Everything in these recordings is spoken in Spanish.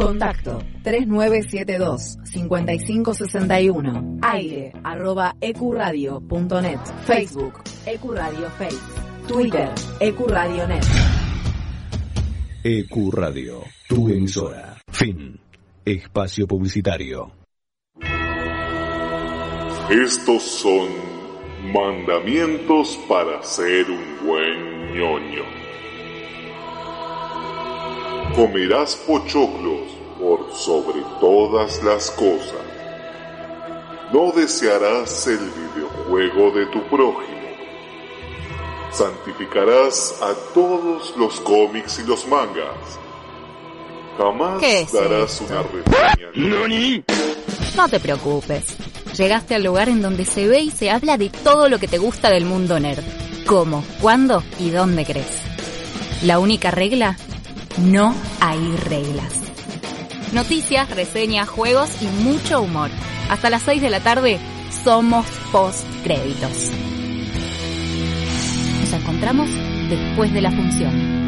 Contacto 3972-5561. Aire arroba ecuradio.net. Facebook Ecuradio Face. Twitter Ecuradio.net. Ecuradio, tu emisora. Fin. Espacio publicitario. Estos son mandamientos para ser un buen ñoño. Comerás pochoclos por sobre todas las cosas. No desearás el videojuego de tu prójimo. Santificarás a todos los cómics y los mangas. Jamás ¿Qué es darás esto? una reseña. No te preocupes. Llegaste al lugar en donde se ve y se habla de todo lo que te gusta del mundo nerd. ¿Cómo, cuándo y dónde crees? La única regla, no hay reglas. Noticias, reseñas, juegos y mucho humor. Hasta las 6 de la tarde somos post créditos. Nos encontramos después de la función.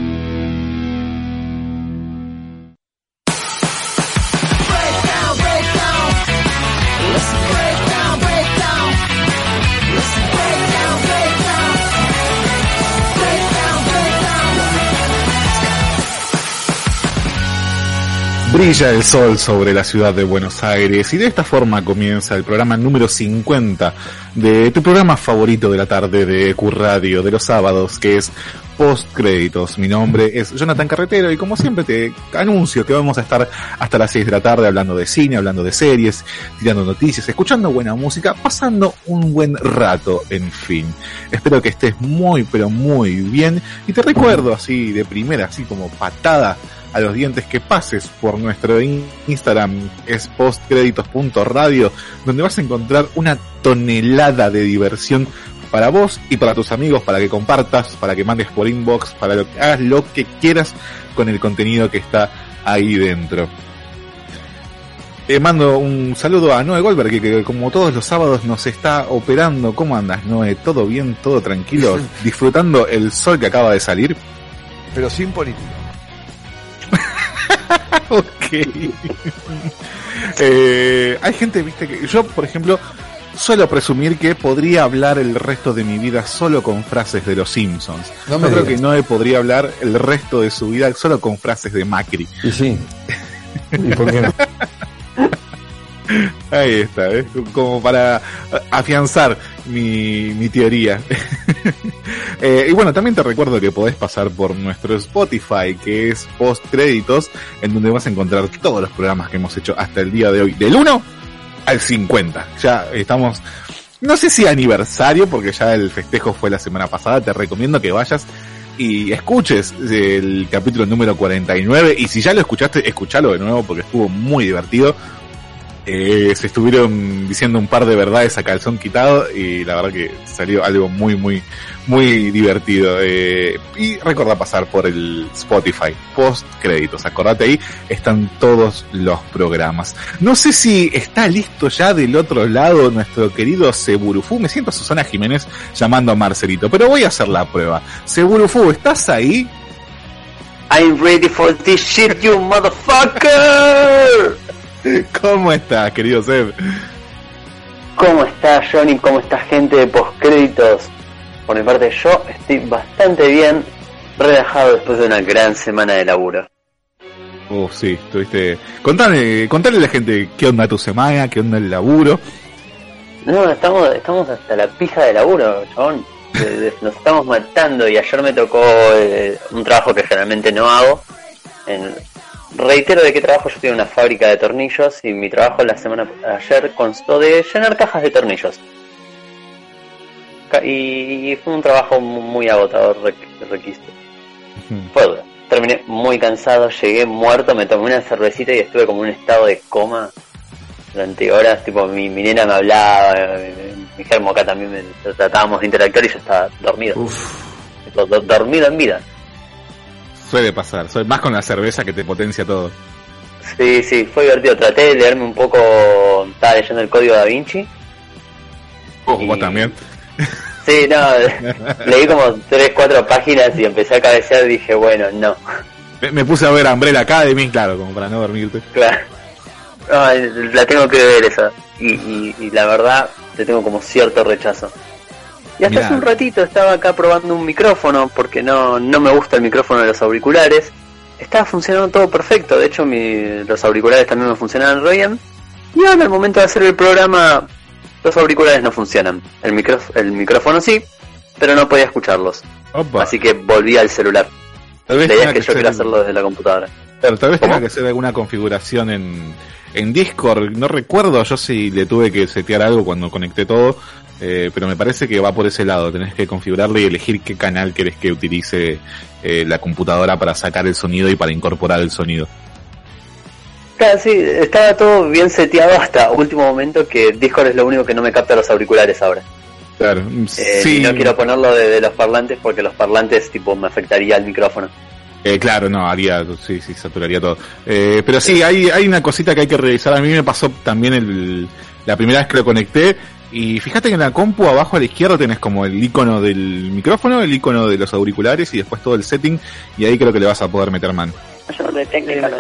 Brilla el sol sobre la ciudad de Buenos Aires y de esta forma comienza el programa número 50 de tu programa favorito de la tarde de Q Radio de los sábados que es Post Créditos. Mi nombre es Jonathan Carretero y como siempre te anuncio que vamos a estar hasta las 6 de la tarde hablando de cine, hablando de series, tirando noticias, escuchando buena música, pasando un buen rato, en fin. Espero que estés muy pero muy bien y te recuerdo así de primera, así como patada a los dientes que pases por nuestro in- Instagram, es postcréditos.radio, donde vas a encontrar una tonelada de diversión para vos y para tus amigos, para que compartas, para que mandes por inbox, para que hagas lo que quieras con el contenido que está ahí dentro. Eh, mando un saludo a Noé Goldberg, que, que como todos los sábados nos está operando. ¿Cómo andas, Noé? ¿Todo bien? ¿Todo tranquilo? ¿Disfrutando el sol que acaba de salir? Pero sin política. Ok. Eh, hay gente, viste, que yo, por ejemplo, suelo presumir que podría hablar el resto de mi vida solo con frases de los Simpsons. No me creo digas. que Noé podría hablar el resto de su vida solo con frases de Macri. Y sí. ¿Y por qué no? Ahí está, ¿eh? como para afianzar mi, mi teoría. Eh, y bueno, también te recuerdo que podés pasar por nuestro Spotify, que es Post Créditos, en donde vas a encontrar todos los programas que hemos hecho hasta el día de hoy, del 1 al 50. Ya estamos, no sé si aniversario, porque ya el festejo fue la semana pasada, te recomiendo que vayas y escuches el capítulo número 49, y si ya lo escuchaste, escuchalo de nuevo porque estuvo muy divertido. Eh, se estuvieron diciendo un par de verdades a calzón quitado y la verdad que salió algo muy muy muy divertido. Eh, y recuerda pasar por el Spotify post créditos. Acordate ahí están todos los programas. No sé si está listo ya del otro lado nuestro querido Seburufú. Me siento Susana Jiménez llamando a Marcelito pero voy a hacer la prueba. Seburufú estás ahí I'm ready for this shit, you motherfucker. ¿cómo estás querido Seb? ¿Cómo está Johnny? ¿Cómo está gente de postcréditos? Por mi parte yo estoy bastante bien, relajado después de una gran semana de laburo. Oh, sí, tuviste. Contale, contale a la gente qué onda tu semana, qué onda el laburo. No, estamos, estamos hasta la pija de laburo, chabón. Nos estamos matando y ayer me tocó eh, un trabajo que generalmente no hago. En- reitero de qué trabajo yo en una fábrica de tornillos y mi trabajo la semana ayer constó de llenar cajas de tornillos. Y fue un trabajo mu- muy agotador, requ- requisito. Fue duro. Terminé muy cansado, llegué muerto, me tomé una cervecita y estuve como en un estado de coma durante horas. Tipo, mi, mi nena me hablaba, eh, mi germo acá también me tratábamos de interactuar y yo estaba dormido. Tipo, do- dormido en vida. Suele pasar, suele- más con la cerveza que te potencia todo. Sí, sí, fue divertido. Traté de leerme un poco, estaba leyendo el código da Vinci. Oh, Y- vos también. Sí, no, leí como 3, 4 páginas y empecé a cabecear y dije, bueno, no. Me, puse a ver Umbrella Academy, claro, como para no dormirte. Claro. la tengo que ver esa. Y, la verdad, le tengo como cierto rechazo. Y hasta hace un ratito estaba acá probando un micrófono, porque no, no me gusta el micrófono de los auriculares. Estaba funcionando todo perfecto, de hecho mi, los auriculares también me funcionaban re bien. Y ahora al momento de hacer el programa, los auriculares no funcionan. El, micro, el micrófono sí, pero no podía escucharlos. Así que volví al celular. Tal vez que, yo quiero hacerlo desde la computadora. Tal vez tenga que hacer alguna configuración en, en Discord. No recuerdo yo si le tuve que setear algo cuando conecté todo. Eh, pero me parece que va por ese lado. Tenés que configurarle y elegir qué canal querés que utilice eh, la computadora para sacar el sonido y para incorporar el sonido. Claro, sí, estaba todo bien seteado hasta último momento que Discord es lo único que no me capta los auriculares ahora. Claro, eh, sí. No quiero ponerlo de, los parlantes porque los parlantes tipo me afectaría el micrófono. Eh, claro, no, haría, sí, sí, saturaría todo. Eh, pero sí, hay, hay una cosita que hay que revisar. A mí me pasó también el, la primera vez que lo conecté. Y fíjate que en la compu abajo a la izquierda tenés como el icono del micrófono, el icono de los auriculares y después todo el setting. Y ahí creo que le vas a poder meter mano. Yo no técnica,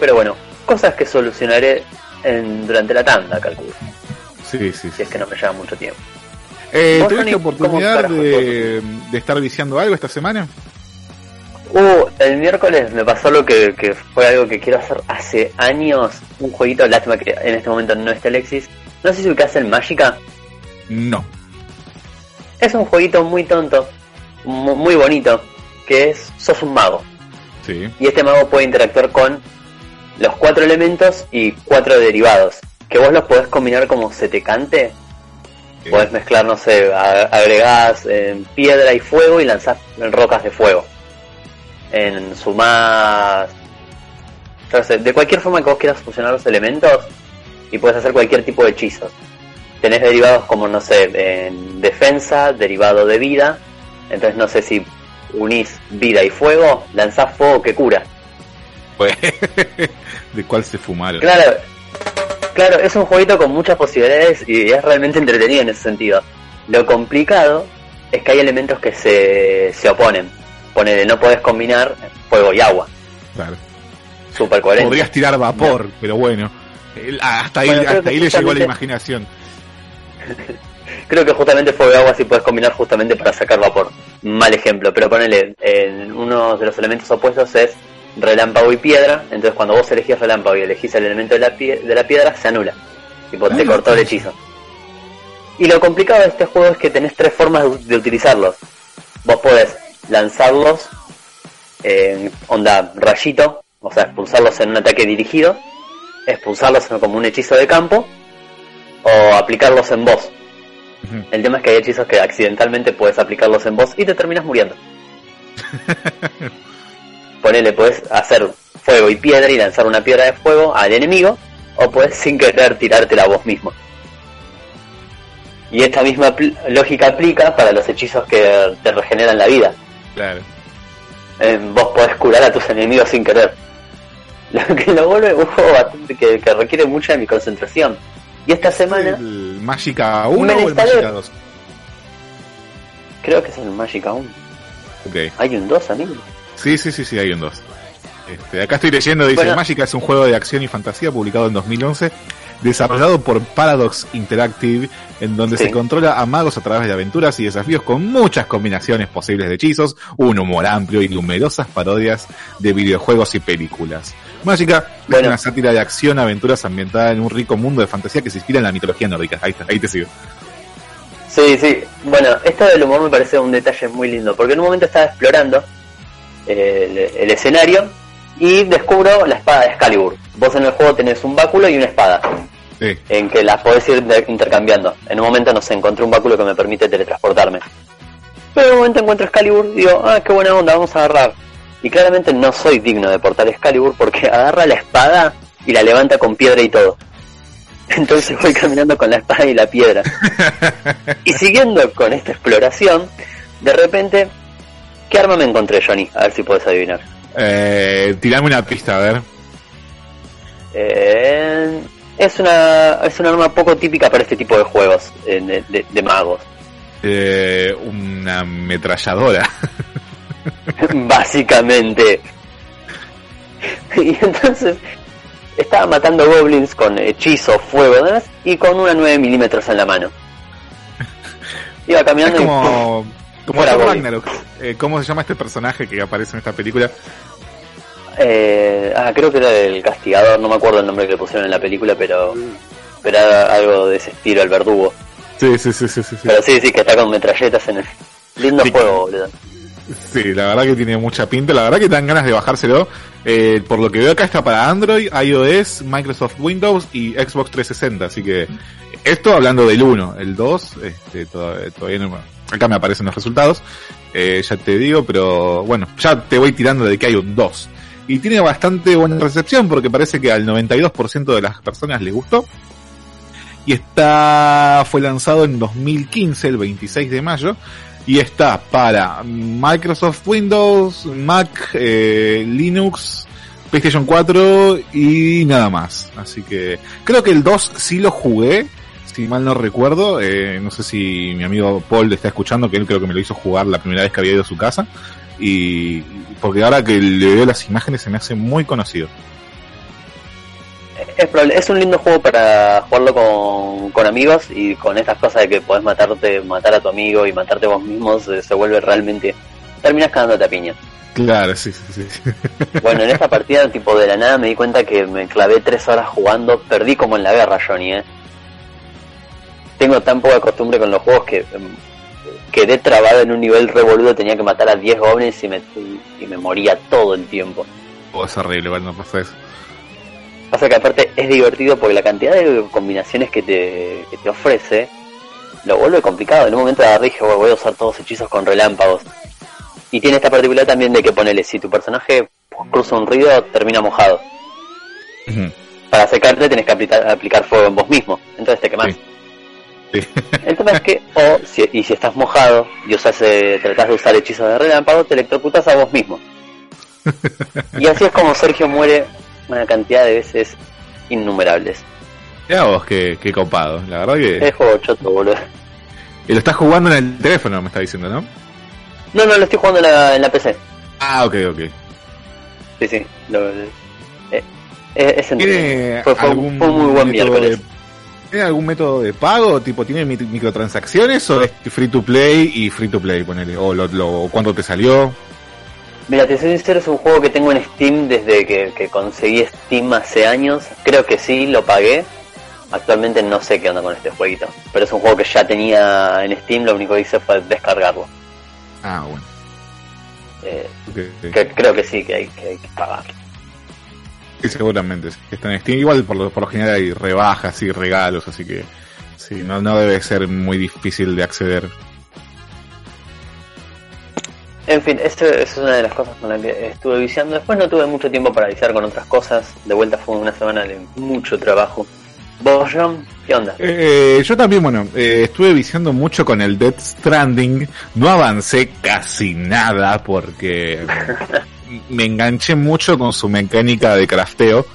pero bueno, cosas que solucionaré en, durante la tanda, calculo. Sí, sí. Si es que no me lleva mucho tiempo. Eh, ¿Tuviste oportunidad de, de, estar viciando algo esta semana? Uh, el miércoles me pasó lo que, que, fue algo que quiero hacer hace años. Un jueguito, lástima que en este momento no esté Alexis. No sé si ubicas el Mágica. No. Es un jueguito muy tonto, muy bonito, que es, sos un mago. Sí. Y este mago puede interactuar con los cuatro elementos y cuatro derivados. Que vos los podés combinar como se te cante Puedes mezclar, no sé, agregás en piedra y fuego y lanzás rocas de fuego. En sumás. de cualquier forma que vos quieras fusionar los elementos y puedes hacer cualquier tipo de hechizo. Tenés derivados como, no sé, en defensa, derivado de vida. Entonces, no sé si unís vida y fuego, lanzás fuego que cura. Pues, ¿de cuál se fumaron? Claro, Claro, es un jueguito con muchas posibilidades y es realmente entretenido en ese sentido. Lo complicado es que hay elementos que se, se oponen. Ponele, no puedes combinar fuego y agua. Claro. Super coherente. Podrías tirar vapor, pero bueno. Hasta ahí, hasta ahí le llegó la imaginación. creo que justamente fuego y agua sí puedes combinar justamente para sacar vapor. Mal ejemplo, pero ponele, en uno de los elementos opuestos es relámpago y piedra, entonces cuando vos elegís relámpago y elegís el elemento de la, de la piedra, se anula. Tipo, te ah, cortó el hechizo. Y lo complicado de este juego es que tenés tres formas de, utilizarlos. Vos podés lanzarlos en onda rayito, o sea, expulsarlos en un ataque dirigido, expulsarlos como un hechizo de campo, o aplicarlos en vos. El tema es que hay hechizos que accidentalmente puedes aplicarlos en vos y te terminas muriendo. ponele, puedes hacer fuego y piedra y lanzar una piedra de fuego al enemigo, o puedes sin querer tirártela vos mismo. Y esta misma lógica aplica para los hechizos que te regeneran la vida. Claro. Eh, vos podés curar a tus enemigos sin querer. Lo que lo vuelve un juego bastante que, requiere mucha de mi concentración. Y esta semana. ¿El Magica 1 o el Magica 2? Creo que es el Magica 1. Okay. Hay un 2, amigo. Sí, sí, sí, sí, hay un 2. Este, acá estoy leyendo, dice, bueno. Magica es un juego de acción y fantasía publicado en 2011, desarrollado por Paradox Interactive, en donde se controla a magos a través de aventuras y desafíos con muchas combinaciones posibles de hechizos, un humor amplio y numerosas parodias de videojuegos y películas. Magica es una sátira de acción, aventuras ambientada en un rico mundo de fantasía que se inspira en la mitología nórdica. Ahí, está, ahí te sigo. Sí, sí. Bueno, esto del humor me parece un detalle muy lindo, porque en un momento estaba explorando el, escenario y descubro la espada de Excalibur. Vos en el juego tenés un báculo y una espada. En que las podés ir intercambiando. En un momento no sé, encontré un báculo que me permite teletransportarme. Pero en un momento encuentro Excalibur y digo, ah, qué buena onda, vamos a agarrar. Y claramente no soy digno de portar Excalibur porque agarra la espada y la levanta con piedra y todo. Entonces voy caminando con la espada y la piedra. y siguiendo con esta exploración, de repente ¿Qué arma me encontré, Johnny? A ver si puedes adivinar. Eh, tirame una pista, a ver. Eh, es una es una arma poco típica para este tipo de juegos de, de, magos. Eh, una ametralladora. Básicamente. y entonces estaba matando goblins con hechizo, fuego demás, y con una 9 milímetros en la mano. Iba caminando es como, y como Thor. Ragnarok. Eh, ¿Cómo se llama este personaje que aparece en esta película? Eh, ah, creo que era el castigador, no me acuerdo el nombre que le pusieron en la película, pero, pero era algo de ese estilo, el verdugo. Sí, sí, sí, sí, sí. sí. Pero sí, sí, que está con metralletas en el... Lindo Sí. juego, boludo. Sí, la verdad que tiene mucha pinta, la verdad que dan ganas de bajárselo. Eh, por lo que veo acá está para Android, iOS, Microsoft Windows y Xbox 360, así que esto hablando del 1, el 2, este, todavía, todavía no, acá me aparecen los resultados, eh, ya te digo, pero bueno, ya te voy tirando de que hay un 2. Y tiene bastante buena recepción porque parece que al 92% de las personas le gustó. Y está, fue lanzado en 2015, el 26 de mayo, y está para Microsoft Windows, Mac, eh, Linux, PlayStation 4 y nada más. Así que creo que el 2 sí lo jugué, si mal no recuerdo. Eh, no sé si mi amigo Paul le está escuchando, que él creo que me lo hizo jugar la primera vez que había ido a su casa. Y porque ahora que le veo las imágenes se me hace muy conocido. Es, un lindo juego para jugarlo con, con amigos y con estas cosas de que podés matarte, matar a tu amigo y matarte vos mismos, eh, se vuelve realmente... Terminas cagándote a piña. Claro, sí, sí, sí. Bueno, en esta partida, tipo de la nada, me di cuenta que me clavé tres horas jugando, perdí como en la guerra, Johnny, eh. Tengo tan poca costumbre con los juegos que em, quedé trabado en un nivel revoludo, tenía que matar a 10 goblins y me, y me moría todo el tiempo. Oh, es horrible, no pasa eso. Pasa que aparte es divertido porque la cantidad de combinaciones que te, que te ofrece lo vuelve complicado. En un momento dije, "Bueno, voy a usar todos hechizos con relámpagos. Y tiene esta particularidad también de que ponele, si tu personaje cruza un río, termina mojado. Para secarte tenés que aplicar, aplicar fuego en vos mismo. Entonces te quemás. Sí. Sí. El tema es que, o si, y si estás mojado y usas, eh, tratás de usar hechizos de relámpago, te electrocutas a vos mismo. Y así es como Sergio muere una cantidad de veces innumerables. Ya vos, qué, qué copado. La verdad que... Es juego choto, boludo. Y lo estás jugando en el teléfono, me está diciendo, ¿no? No, no, lo estoy jugando en la, en la PC. Ah, ok, ok. Sí, sí. Lo, eh, eh, es. ¿Tiene Fue, fue, algún fue muy buen método miércoles. de- ¿Tiene algún método de pago? Tipo, ¿tiene mi- microtransacciones o es free to play y free to play, ponele? O lo, lo, cuánto te salió. Mira, te soy sincero, es un juego que tengo en Steam desde que, que conseguí Steam hace años. Creo que sí, lo pagué. Actualmente no sé qué onda con este jueguito. Pero es un juego que ya tenía en Steam, lo único que hice fue descargarlo. Ah, bueno. Eh, que creo que sí, que hay que, hay que pagar. Sí, seguramente. Está en Steam. Igual por lo, por lo general hay rebajas y regalos, así que sí, no, no debe ser muy difícil de acceder. En fin, esto es una de las cosas con las que estuve viciando. Después no tuve mucho tiempo para viciar con otras cosas. De vuelta fue una semana de mucho trabajo. ¿Vos, John? ¿Qué onda? Eh, yo también, bueno, eh, estuve viciando mucho con el Death Stranding. No avancé casi nada porque me enganché mucho con su mecánica de crafteo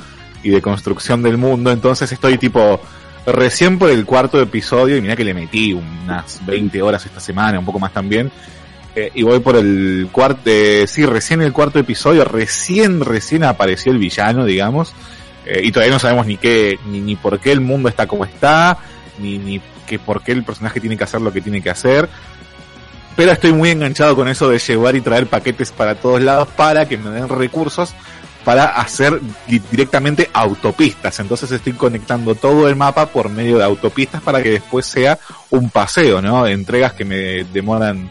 y de construcción del mundo. Entonces estoy tipo recién por el cuarto episodio y mira que le metí unas 20 horas esta semana, un poco más también. Eh, y voy por el cuarto, sí, recién el cuarto episodio, recién, recién apareció el villano, digamos. Eh, y todavía no sabemos ni qué, ni, ni por qué el mundo está como está, ni, ni que por qué el personaje tiene que hacer lo que tiene que hacer. Pero estoy muy enganchado con eso de llevar y traer paquetes para todos lados para que me den recursos para hacer di- directamente autopistas. Entonces estoy conectando todo el mapa por medio de autopistas para que después sea un paseo, ¿no? Entregas que me demoran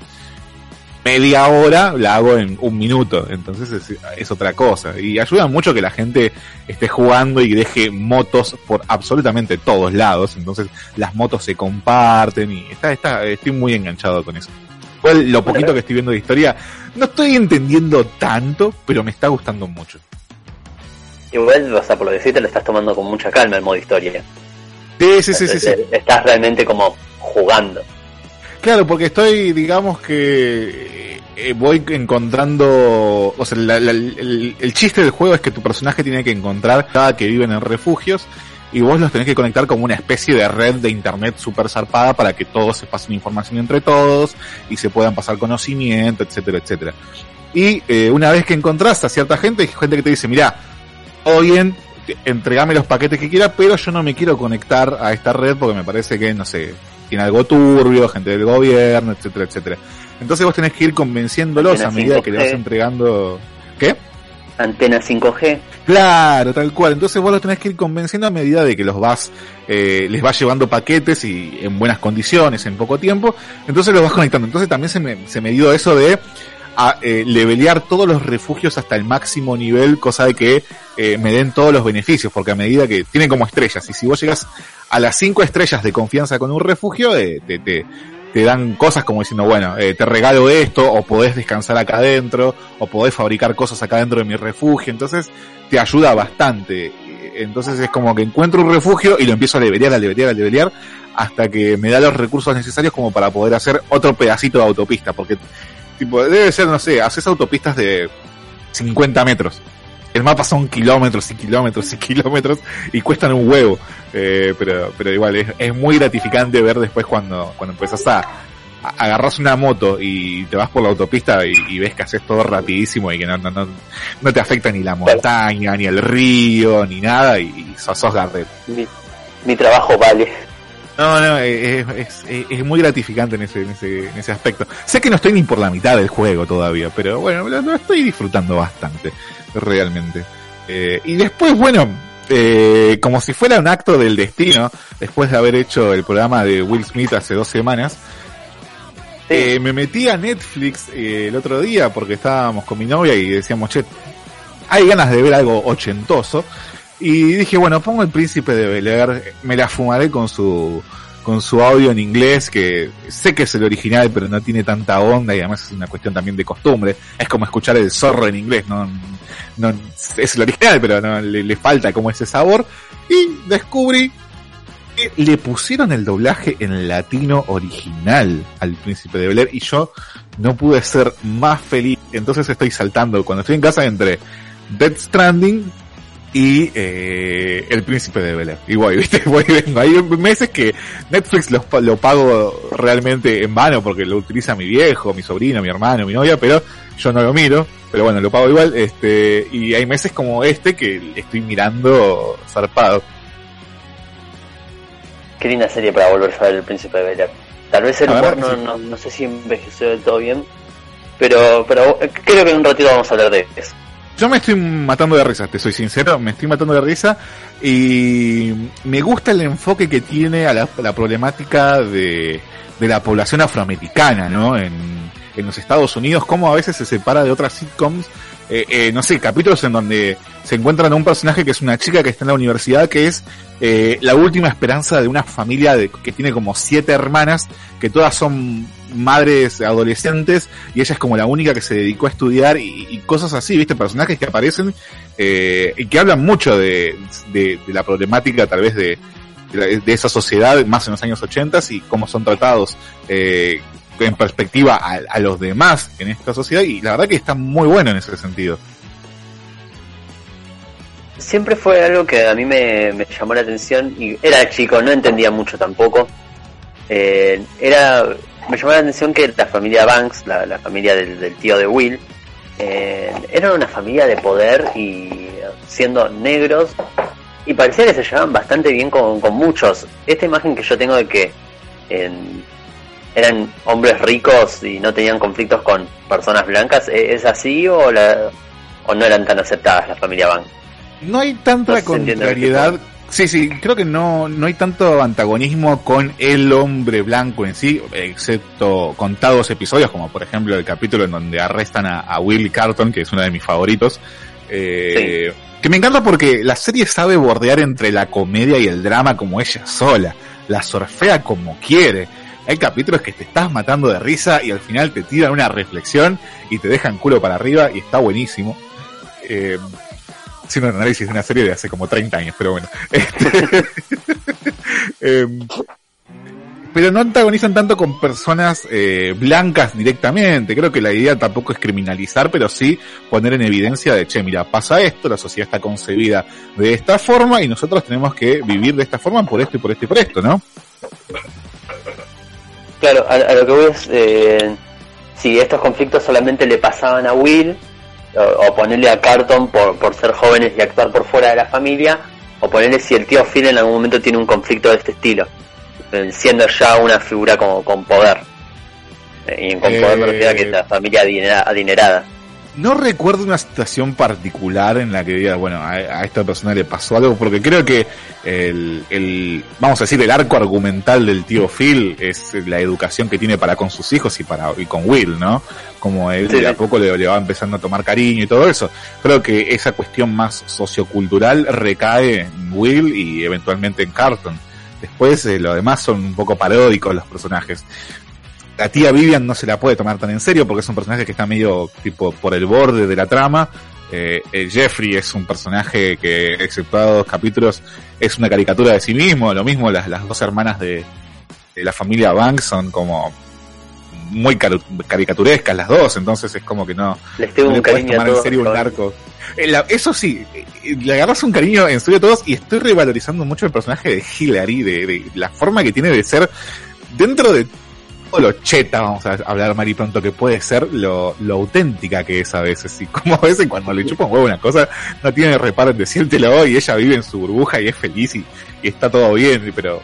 media hora, la hago en un minuto. Entonces es, es otra cosa. Y ayuda mucho que la gente esté jugando y deje motos por absolutamente todos lados. Entonces las motos se comparten y está, está, estoy muy enganchado con eso. Igual lo poquito que estoy viendo de historia, no estoy entendiendo tanto, pero me está gustando mucho. Igual, o sea, por lo que sí te lo estás tomando con mucha calma el modo historia. Sí, sí, sí, sí, sí. Estás realmente como jugando. Claro, porque estoy, digamos que eh, voy encontrando, o sea, la- el, chiste del juego es que tu personaje tiene que encontrar cada que viven en refugios y vos los tenés que conectar como una especie de red de internet super zarpada para que todos se pasen información entre todos y se puedan pasar conocimiento, etcétera, etcétera. Y eh, una vez que encontrás a cierta gente, hay gente que te dice, mirá, todo bien, entregame los paquetes que quiera, pero yo no me quiero conectar a esta red porque me parece que, no sé, tiene algo turbio, gente del gobierno, etcétera, etcétera. Entonces vos tenés que ir convenciéndolos Antena a medida que le vas 5G. entregando... ¿Qué? Antena 5G. Claro, tal cual. Entonces vos los tenés que ir convenciendo a medida de que los vas, eh, les vas llevando paquetes y en buenas condiciones, en poco tiempo. Entonces los vas conectando. Entonces también se me, se me dio eso de a, eh, levelear todos los refugios hasta el máximo nivel, cosa de que eh, me den todos los beneficios, porque a medida que tienen como estrellas, y si vos llegas a las cinco estrellas de confianza con un refugio, eh, te, te, te dan cosas como diciendo, bueno, eh, te regalo esto, o podés descansar acá adentro, o podés fabricar cosas acá dentro de mi refugio, entonces te ayuda bastante. Entonces es como que encuentro un refugio y lo empiezo a levelear, a levelear, a levelear, hasta que me da los recursos necesarios como para poder hacer otro pedacito de autopista, porque tipo, debe ser, no sé, haces autopistas de 50 metros. El mapa son kilómetros y kilómetros y kilómetros y cuestan un huevo. Eh, pero, pero igual es, es muy gratificante ver después cuando, cuando empezás a, a- agarras una moto y te vas por la autopista y, ves que haces todo rapidísimo y que no, no, no, no te afecta ni la montaña, ni el río, ni nada y, sos, sos. Mi, mi trabajo vale. No, no, es, es, es- es muy gratificante en ese, en, ese, en ese aspecto. Sé que no estoy ni por la mitad del juego todavía, pero bueno, lo, lo estoy disfrutando bastante, realmente. Eh, y después, bueno, eh, como si fuera un acto del destino, después de haber hecho el programa de Will Smith hace dos semanas, eh, me metí a Netflix eh, el otro día porque estábamos con mi novia y decíamos, che, hay ganas de ver algo ochentoso. Y dije, bueno, pongo el príncipe de Bel Air, me la fumaré con su, con su audio en inglés, que sé que es el original, pero no tiene tanta onda y además es una cuestión también de costumbre. Es como escuchar el zorro en inglés, no, no, es el original, pero no, le, falta como ese sabor. Y descubrí que le pusieron el doblaje en latino original al príncipe de Bel Air y yo no pude ser más feliz. Entonces estoy saltando cuando estoy en casa entre Dead Stranding y eh, El Príncipe de Bel Air. Y voy, viste, voy y vengo. Hay meses que Netflix lo, lo pago realmente en vano porque lo utiliza mi viejo, mi sobrino, mi hermano, mi novia, pero yo no lo miro. Pero bueno, lo pago igual. Este, y hay meses como este que estoy mirando zarpado. Qué linda serie para volver a ver El Príncipe de Bel Air. Tal vez el humor no, no, no sé si envejeció del todo bien, pero, pero eh, creo que en un ratito vamos a hablar de eso. Yo me estoy matando de risa, te soy sincero, me estoy matando de risa y me gusta el enfoque que tiene a la, la problemática de, de la población afroamericana, ¿no? En, en los Estados Unidos, cómo a veces se separa de otras sitcoms, eh, eh, no sé, capítulos en donde se encuentran a un personaje que es una chica que está en la universidad, que es eh, la última esperanza de una familia de, que tiene como siete hermanas, que todas son madres adolescentes y ella es como la única que se dedicó a estudiar y, cosas así, viste, personajes que aparecen eh, y que hablan mucho de, de, de la problemática tal vez de, de esa sociedad más en los años 80 y cómo son tratados eh, en perspectiva a, los demás en esta sociedad y la verdad que está muy bueno en ese sentido. Siempre fue algo que a mí me, llamó la atención y era chico, no entendía mucho tampoco. Eh, era me llamó la atención que la familia Banks, la, familia del, del tío de Will, eh, eran una familia de poder y siendo negros y parecía que se llevaban bastante bien con, con muchos. Esta imagen que yo tengo de que en- eran hombres ricos y no tenían conflictos con personas blancas, ¿e- ¿es así o, la, o no eran tan aceptadas la familia Banks? No hay tanta No que contrariedad. Sí, sí, creo que no, no hay tanto antagonismo con el hombre blanco en sí, excepto contados episodios, como por ejemplo el capítulo en donde arrestan a, a Willie Carton, que es uno de mis favoritos. Eh, Que me encanta porque la serie sabe bordear entre la comedia y el drama como ella sola. La surfea como quiere. Hay capítulos que te estás matando de risa y al final te tiran una reflexión y te dejan culo para arriba y está buenísimo. Eh, haciendo un análisis de una serie de hace como 30 años, pero bueno. Este, em, pero no antagonizan tanto con personas eh, blancas directamente. Creo que la idea tampoco es criminalizar, pero sí poner en evidencia de, che, mira, pasa esto, la sociedad está concebida de esta forma y nosotros tenemos que vivir de esta forma por esto y por esto y por esto, ¿no? Claro, a, a lo que voy es, eh, si estos conflictos solamente le pasaban a Will, o, ponerle a Carton por, por ser jóvenes y actuar por fuera de la familia, o ponerle si el tío Phil en algún momento tiene un conflicto de este estilo, eh, siendo ya una figura como con poder. Eh, y con poder me refiero a que es la familia adinerada no recuerdo una situación particular en la que diga, bueno, a, esta persona le pasó algo, porque creo que el, el, vamos a decir, el arco argumental del tío Phil es la educación que tiene para con sus hijos y para y con Will, ¿no? Como él de a poco le, va empezando a tomar cariño y todo eso. Creo que esa cuestión más sociocultural recae en Will y eventualmente en Carton. Después eh, lo demás son un poco paródicos los personajes la tía Vivian no se la puede tomar tan en serio porque es un personaje que está medio tipo por el borde de la trama. Eh, Jeffrey es un personaje que, exceptuado dos capítulos, es una caricatura de sí mismo. Lo mismo las, las dos hermanas de, la familia Banks son como muy caricaturescas las dos, entonces es como que no, Les tengo un puedes tomar en serio un arco. Eh, eso sí, eh, le agarras un cariño en serio a todos y estoy revalorizando mucho el personaje de Hillary, de, de la forma que tiene de ser dentro de lo cheta, vamos a hablar Mari pronto, que puede ser lo, lo auténtica que es a veces. Y como a veces cuando le chupa un huevo una cosa, no tiene reparo en decírtelo y ella vive en su burbuja y es feliz y, está todo bien, pero,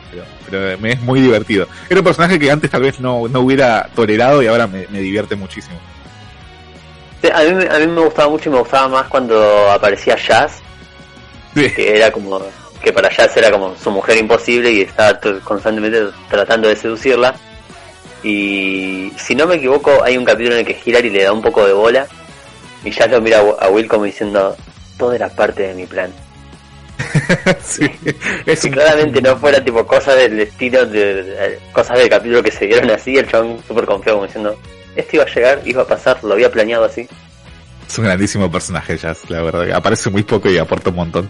pero, me es muy divertido. Era un personaje que antes tal vez no, no hubiera tolerado y ahora me, divierte muchísimo. a, mí, a mí me gustaba mucho y me gustaba más cuando aparecía Jazz, que era como que para Jazz era como su mujer imposible y estaba constantemente tratando de seducirla y si no me equivoco, hay un capítulo en el que Hilary le da un poco de bola y ya lo mira a Will como diciendo, todo era parte de mi plan. sí, si claramente no fuera tipo cosas del estilo de, cosas del capítulo que se dieron así, el chabón súper confiado como diciendo, esto iba a llegar, iba a pasar, lo había planeado así. Es un grandísimo personaje, Jazz, la verdad. Aparece muy poco y aporta un montón.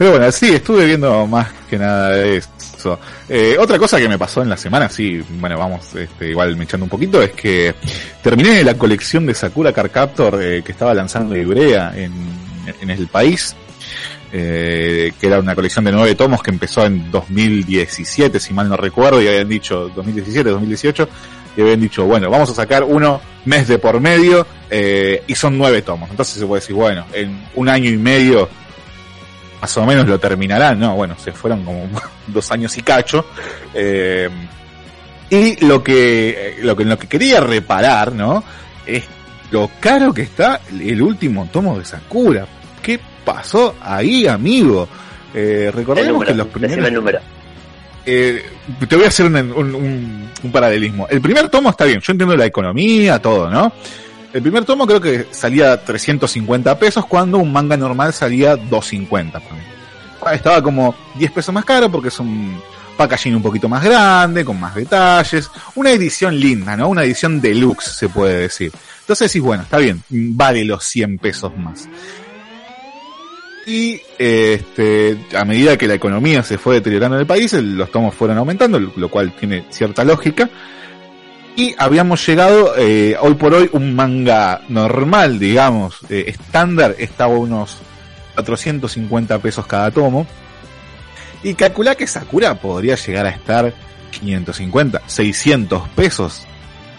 Pero bueno, sí, estuve viendo más que nada de eso. Eh, otra cosa que me pasó en la semana, sí, bueno, vamos este, igual me echando un poquito, es que terminé la colección de Sakura Car Captor eh, que estaba lanzando Ibrea en, en el país. Eh, que era una colección de nueve tomos que empezó en 2017, si mal no recuerdo, y habían dicho 2017, 2018, y habían dicho, bueno, vamos a sacar uno mes de por medio, eh, y son nueve tomos. Entonces se puede decir, bueno, en un año y medio más o menos lo terminarán, ¿no? Bueno, se fueron como dos años y cacho. Eh, y lo que, lo que, lo que quería reparar, ¿no? Es lo caro que está el último tomo de Sakura. ¿Qué pasó ahí, amigo? Eh, recordemos que los primeros... número. Eh, te voy a hacer un, un, un, paralelismo. El primer tomo está bien, yo entiendo la economía, todo, ¿no? El primer tomo creo que salía 350 pesos cuando un manga normal salía 250. Estaba como 10 pesos más caro porque es un packaging un poquito más grande, con más detalles. Una edición linda, ¿no? Una edición deluxe, se puede decir. Entonces decís, bueno, está bien, vale los 100 pesos más. Y este, a medida que la economía se fue deteriorando en el país, los tomos fueron aumentando, lo cual tiene cierta lógica. Y habíamos llegado, eh, hoy por hoy, un manga normal, digamos, estándar, estaba unos 450 pesos cada tomo. Y calcula que Sakura podría llegar a estar 550, 600 pesos.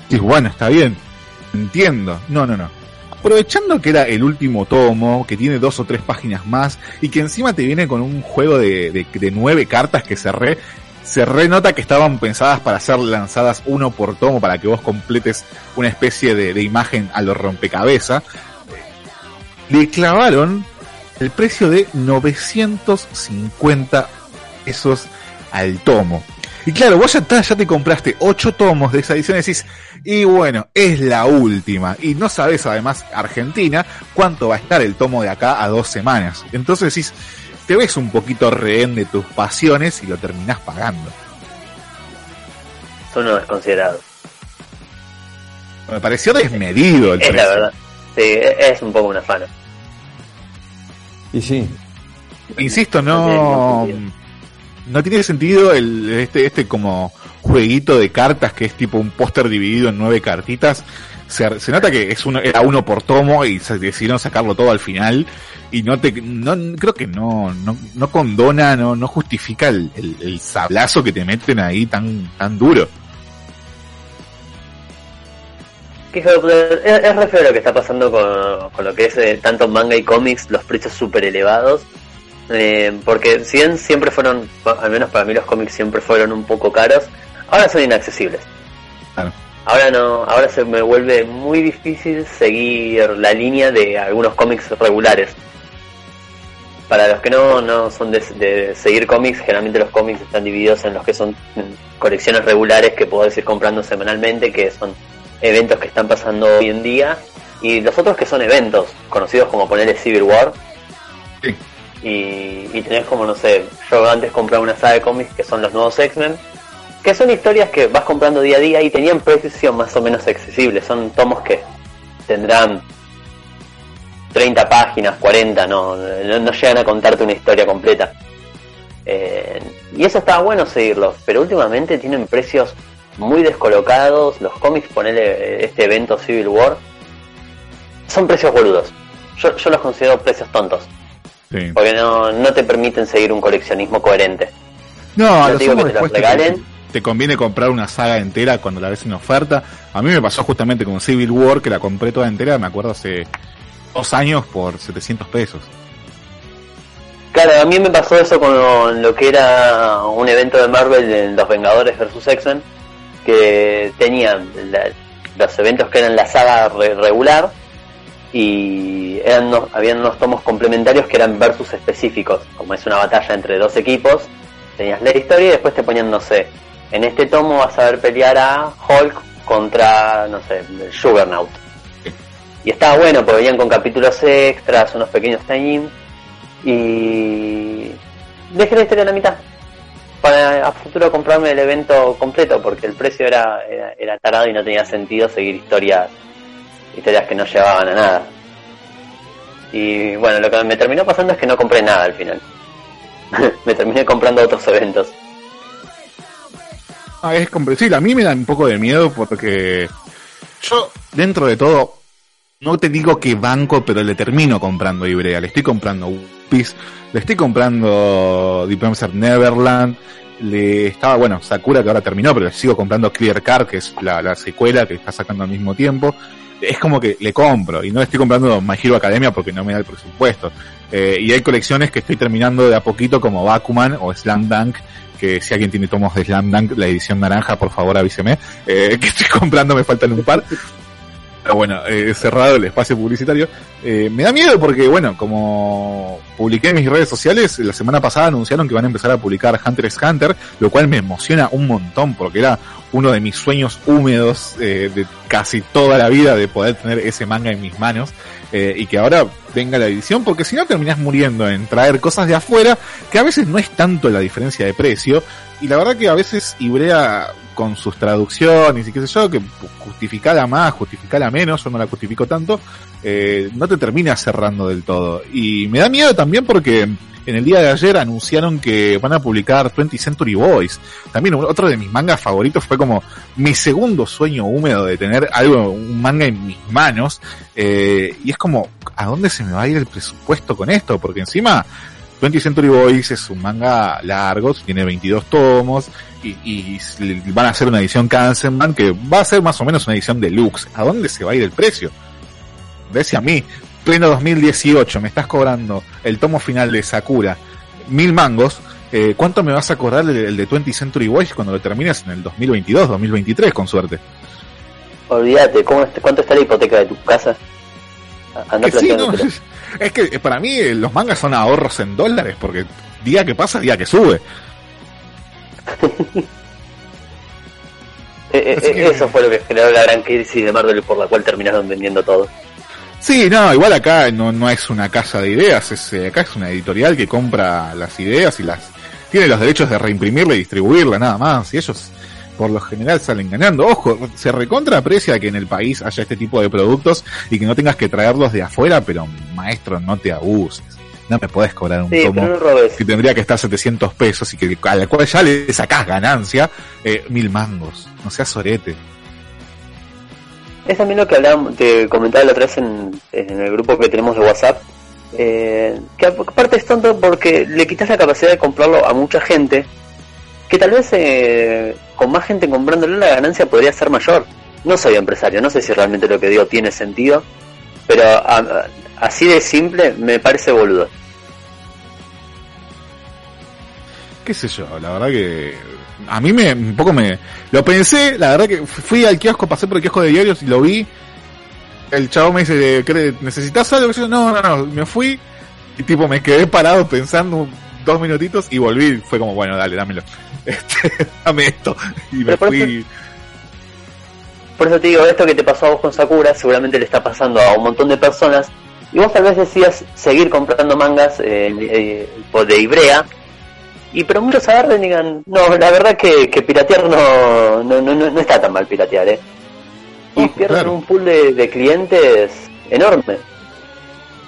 Y bueno, está bien, entiendo. No, no, no. Aprovechando que era el último tomo, que tiene dos o tres páginas más, y que encima te viene con un juego de, de, de nueve cartas que cerré, se renota que estaban pensadas para ser lanzadas uno por tomo para que vos completes una especie de, imagen a lo rompecabezas. Le clavaron el precio de 950 pesos al tomo. Y claro, vos ya, ya te compraste 8 tomos de esa edición y decís, y bueno, es la última. Y no sabes además, Argentina, cuánto va a estar el tomo de acá a dos semanas. Entonces decís, te ves un poquito rehén de tus pasiones y lo terminás pagando. Son unos desconsiderados. Me pareció desmedido el es la verdad. Sí, es un poco una fana. Y sí. Insisto, no. No tiene sentido el, este, este como jueguito de cartas que es tipo un póster dividido en nueve cartitas. Se, se, nota que es uno, era uno por tomo y se decidieron sacarlo todo al final y no te no creo que no no, no condona no no justifica el, el, sablazo que te meten ahí tan tan duro. Es, es re feo lo que está pasando con, con lo que es eh, tanto manga y cómics, los precios súper elevados. Eh, porque si bien siempre fueron, al menos para mí los cómics siempre fueron un poco caros, ahora son inaccesibles. Claro. Ahora no, ahora se me vuelve muy difícil seguir la línea de algunos cómics regulares. Para los que no, no son de, de seguir cómics, generalmente los cómics están divididos en los que son colecciones regulares que podés ir comprando semanalmente, que son eventos que están pasando hoy en día, y los otros que son eventos, conocidos como ponerle Civil War. Sí. Y, y tenés como, no sé, yo antes compraba una saga de cómics que son los nuevos X-Men, que son historias que vas comprando día a día y tenían precios más o menos accesibles. Son tomos que tendrán 30 páginas, 40, no, no, no llegan a contarte una historia completa. Eh, y eso estaba bueno seguirlos, pero últimamente tienen precios muy descolocados. Los cómics, ponerle este evento Civil War, son precios boludos. Yo, yo los considero precios tontos, Sí. porque no, no te permiten seguir un coleccionismo coherente. No, a Yo lo te digo sumo que te los regalen. Te conviene comprar una saga entera cuando la ves en oferta. A mí me pasó justamente con Civil War, que la compré toda entera, me acuerdo hace dos años por 700 pesos. Claro, a mí me pasó eso con lo, que era un evento de Marvel en Los Vengadores vs. X-Men, que tenían los eventos que eran la saga re- regular y eran habían unos tomos complementarios que eran versus específicos, como es una batalla entre dos equipos, tenías la historia y después te ponían, no sé, en este tomo vas a ver pelear a Hulk contra, no sé, Juggernaut. Y estaba bueno, porque venían con capítulos extras, unos pequeños tie y dejé la historia en la mitad. Para a futuro comprarme el evento completo porque el precio era, era, era tarado y no tenía sentido seguir historias historias que no llevaban a nada. Y bueno lo que me terminó pasando es que no compré nada al final. Me terminé comprando otros eventos Ah, es comprensible. A mí me da un poco de miedo porque yo, dentro de todo, no te digo que banco, pero le termino comprando Ibrea. Le estoy comprando Piece, le estoy comprando Diplomacer Neverland, le estaba, bueno, Sakura que ahora terminó, pero le sigo comprando Clear Card, que es la, la secuela que está sacando al mismo tiempo. Es como que le compro y no le estoy comprando My Hero Academia porque no me da el presupuesto. Eh, y hay colecciones que estoy terminando de a poquito como Bakuman o Slam Dunk, que si alguien tiene tomos de Slam Dunk, la edición naranja, por favor avíseme, eh, que estoy comprando, me faltan un par. Pero bueno, eh, cerrado el espacio publicitario. Eh, me da miedo porque, bueno, como publiqué en mis redes sociales, la semana pasada anunciaron que van a empezar a publicar Hunter x Hunter, lo cual me emociona un montón porque era uno de mis sueños húmedos eh, de casi toda la vida de poder tener ese manga en mis manos eh, y que ahora venga la edición porque si no terminás muriendo en traer cosas de afuera que a veces no es tanto la diferencia de precio y la verdad que a veces Ibrea con sus traducciones y qué sé yo, que justificala más, justificala menos, yo no la justifico tanto, eh, no te termina cerrando del todo. Y me da miedo también porque en el día de ayer anunciaron que van a publicar 20th Century Boys. También otro de mis mangas favoritos fue como mi segundo sueño húmedo de tener algo, un manga en mis manos. Eh, y es como, ¿a dónde se me va a ir el presupuesto con esto? Porque encima 20th Century Boys es un manga largo, tiene 22 tomos y, van a hacer una edición Kansenban que va a ser más o menos una edición deluxe. ¿A dónde se va a ir el precio? Decía a mí, pleno 2018, me estás cobrando el tomo final de Sakura, mil mangos, eh, ¿cuánto me vas a cobrar el, de 20th Century Boys cuando lo termines en el 2022, 2023, con suerte? olvídate ¿cómo, est- ¿cuánto está la hipoteca de tu casa? Anda Que sí, no, planteándotelo. es que eh, para mí eh, los mangas son ahorros en dólares, porque día que pasa, día que sube. Eh, que- Eso fue lo que generó la gran crisis de Marvel por la cual terminaron vendiendo todo. Sí, no, igual acá no, no es una casa de ideas, es, acá es una editorial que compra las ideas y las tiene los derechos de reimprimirla y distribuirla nada más, y ellos por lo general salen ganando. Ojo, se recontra aprecia que en el país haya este tipo de productos y que no tengas que traerlos de afuera, pero maestro, no te abuses. No me podés cobrar un Sí, tomo que tendría que estar 700 pesos y que al cual ya le sacás ganancia, eh, mil mangos. No seas sorete. Es también lo que hablábamos, te comentaba la otra vez en, en el grupo que tenemos de WhatsApp. eh, que aparte es tonto porque le quitas la capacidad de comprarlo a mucha gente. Que tal vez eh, con más gente comprándolo la ganancia podría ser mayor. no soy empresario, no sé si realmente lo que digo tiene sentido, pero así de simple me parece boludo. qué sé yo, la verdad que a mí me un poco me lo pensé, la verdad que fui al kiosco, pasé por el kiosco de diarios y lo vi. El chavo me dice, ¿necesitas algo? no, no, no, me fui y tipo me quedé parado pensando dos minutitos y volví, fue como, bueno, dale, dámelo. Este, dame esto y me fui por eso te digo, esto que te pasó a vos con Sakura seguramente le está pasando a un montón de personas. Y vos tal vez decías seguir comprando mangas eh, eh, de Ibrea y pero muchos agarren y digan, no, la verdad que, que piratear no, no, no, no está tan mal piratear, ¿eh? Y pierden un pool de, clientes enorme.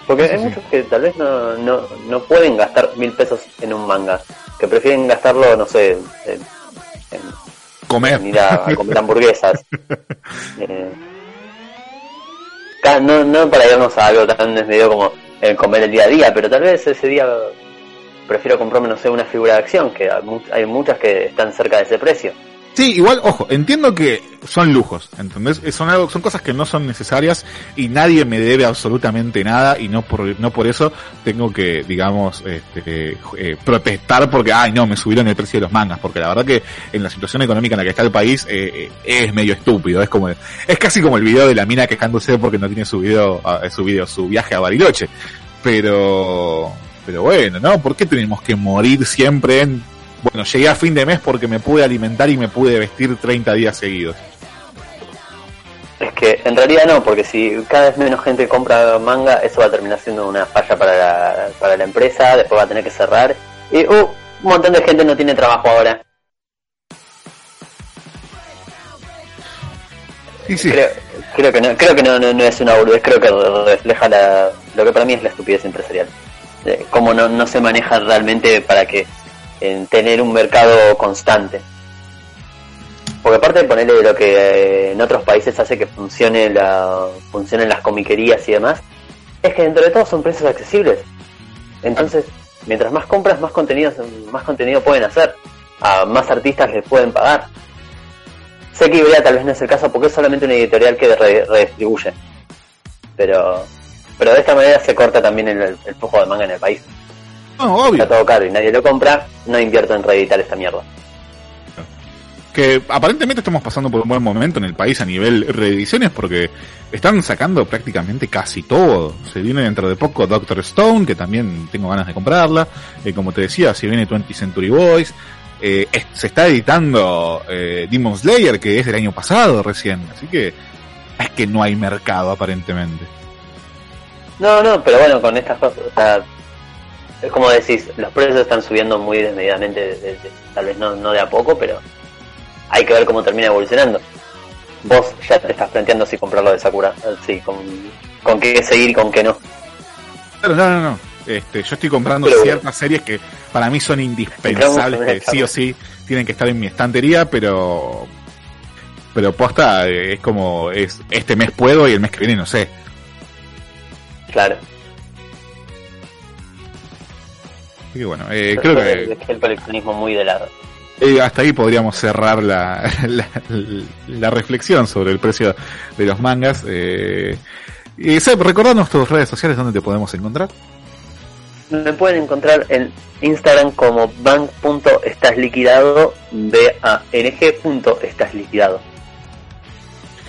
Porque hay muchos que tal vez no, no, no pueden gastar mil pesos en un manga, que prefieren gastarlo, no sé, en, comer. ir a, comer hamburguesas. eh, no, no para irnos a algo tan desmedido como el comer el día a día, pero tal vez ese día prefiero comprarme, no sé, una figura de acción, que hay muchas que están cerca de ese precio. Sí, igual, ojo, entiendo que son lujos, ¿entendés? Son algo, son cosas que no son necesarias y nadie me debe absolutamente nada y no por, no por eso tengo que, digamos, este, eh, protestar porque, ay, no, me subieron el precio de los mangas, porque la verdad que en la situación económica en la que está el país eh, eh, es medio estúpido, es como, es casi como el video de la mina quejándose porque no tiene subido, uh, subido su viaje a Bariloche, pero, pero bueno, ¿no? ¿Por qué tenemos que morir siempre en, bueno, llegué a fin de mes porque me pude alimentar y me pude vestir 30 días seguidos? Es que en realidad no, porque si cada vez menos gente compra manga, eso va a terminar siendo una falla para la, para la empresa, después va a tener que cerrar. Y uh, un montón de gente no tiene trabajo ahora. Sí, sí. Creo, que no, creo que no, no, es una burbuja, creo que refleja la, lo que para mí es la estupidez empresarial cómo no, no se maneja realmente para que en tener un mercado constante. Porque aparte de ponerle lo que eh, en otros países hace que funcione la, funcionen las comiquerías y demás, es que dentro de todo son precios accesibles. Entonces, mientras más compras, más contenido, más contenido pueden hacer. A más artistas les pueden pagar. Sé que Ibrea tal vez no es el caso porque es solamente una editorial que redistribuye. Pero pero de esta manera se corta también el, flujo de manga en el país. No, obvio. Está todo caro y nadie lo compra, no invierto en reeditar esta mierda. Que aparentemente estamos pasando por un buen momento en el país a nivel reediciones porque están sacando prácticamente casi todo. Se viene dentro de poco Doctor Stone, que también tengo ganas de comprarla. Eh, como te decía, si viene 20 Century Boys. Eh, se está editando eh, Demon Slayer, que es del año pasado recién. Así que es que no hay mercado aparentemente. No, no, pero bueno, con estas cosas, o sea, como decís, los precios están subiendo muy desmedidamente, tal vez no, no de a poco, pero hay que ver cómo termina evolucionando. Vos ya te estás planteando si comprarlo de Sakura, sí, con, con qué seguir y con qué no. Pero no, no, no. Este, yo estoy comprando ciertas series que para mí son indispensables, que sí o sí tienen que estar en mi estantería, pero pero posta es como es este mes puedo y el mes que viene no sé. Claro. Así que bueno, eh, creo que... el coleccionismo muy de lado. Eh, hasta ahí podríamos cerrar la, la, reflexión sobre el precio de los mangas. Eh, y Seb, recordanos tus redes sociales donde te podemos encontrar. Me pueden encontrar en Instagram como bank.estasliquidado, B-A-N-G.estasliquidado.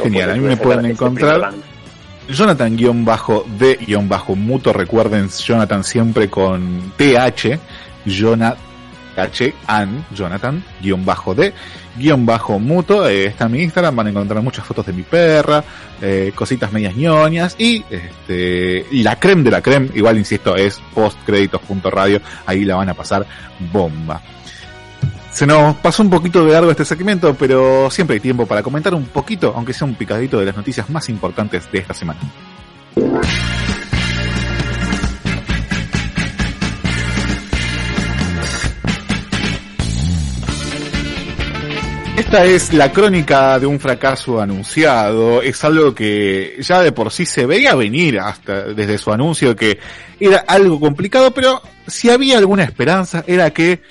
Genial, a mí me pueden encontrar Jonathan-D-muto, recuerden Jonathan siempre con TH, Jonathan, H, an, Jonathan, guion bajo D, guion bajo muto, eh, está en mi Instagram, van a encontrar muchas fotos de mi perra, eh, cositas medias ñoñas y este, la creme de la creme, igual insisto, es postcréditos.radio, ahí la van a pasar bomba. Se nos pasó un poquito de largo este segmento, pero siempre hay tiempo para comentar un poquito, aunque sea un picadito de las noticias más importantes de esta semana. Esta es la crónica de un fracaso anunciado. Es algo que ya de por sí se veía venir hasta desde su anuncio que era algo complicado, pero si había alguna esperanza era que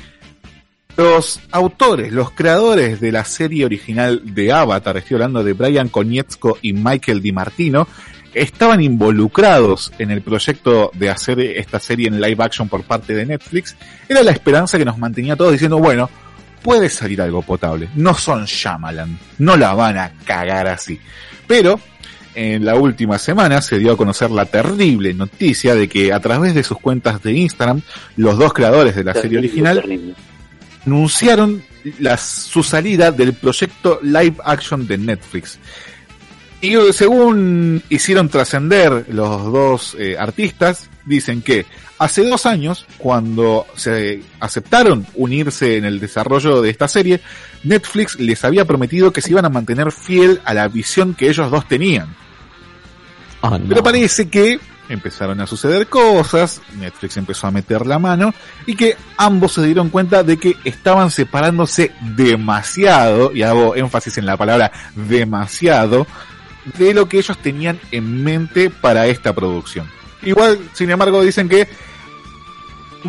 Los autores, los creadores de la serie original de Avatar, estoy hablando de Brian Konietzko y Michael DiMartino, estaban involucrados en el proyecto de hacer esta serie en live action por parte de Netflix. Era la esperanza que nos mantenía todos diciendo, bueno, puede salir algo potable. No son Shyamalan, no la van a cagar así. Pero en la última semana se dio a conocer la terrible noticia de que a través de sus cuentas de Instagram, los dos creadores de la serie original anunciaron la, su salida del proyecto live action de Netflix. Y según hicieron trascender los dos eh, artistas, dicen que hace dos años, cuando se aceptaron unirse en el desarrollo de esta serie, Netflix les había prometido que se iban a mantener fiel a la visión que ellos dos tenían. Ah, Pero parece que empezaron a suceder cosas, Netflix empezó a meter la mano y que ambos se dieron cuenta de que estaban separándose demasiado, y hago énfasis en la palabra demasiado, de lo que ellos tenían en mente para esta producción. Igual, sin embargo, dicen que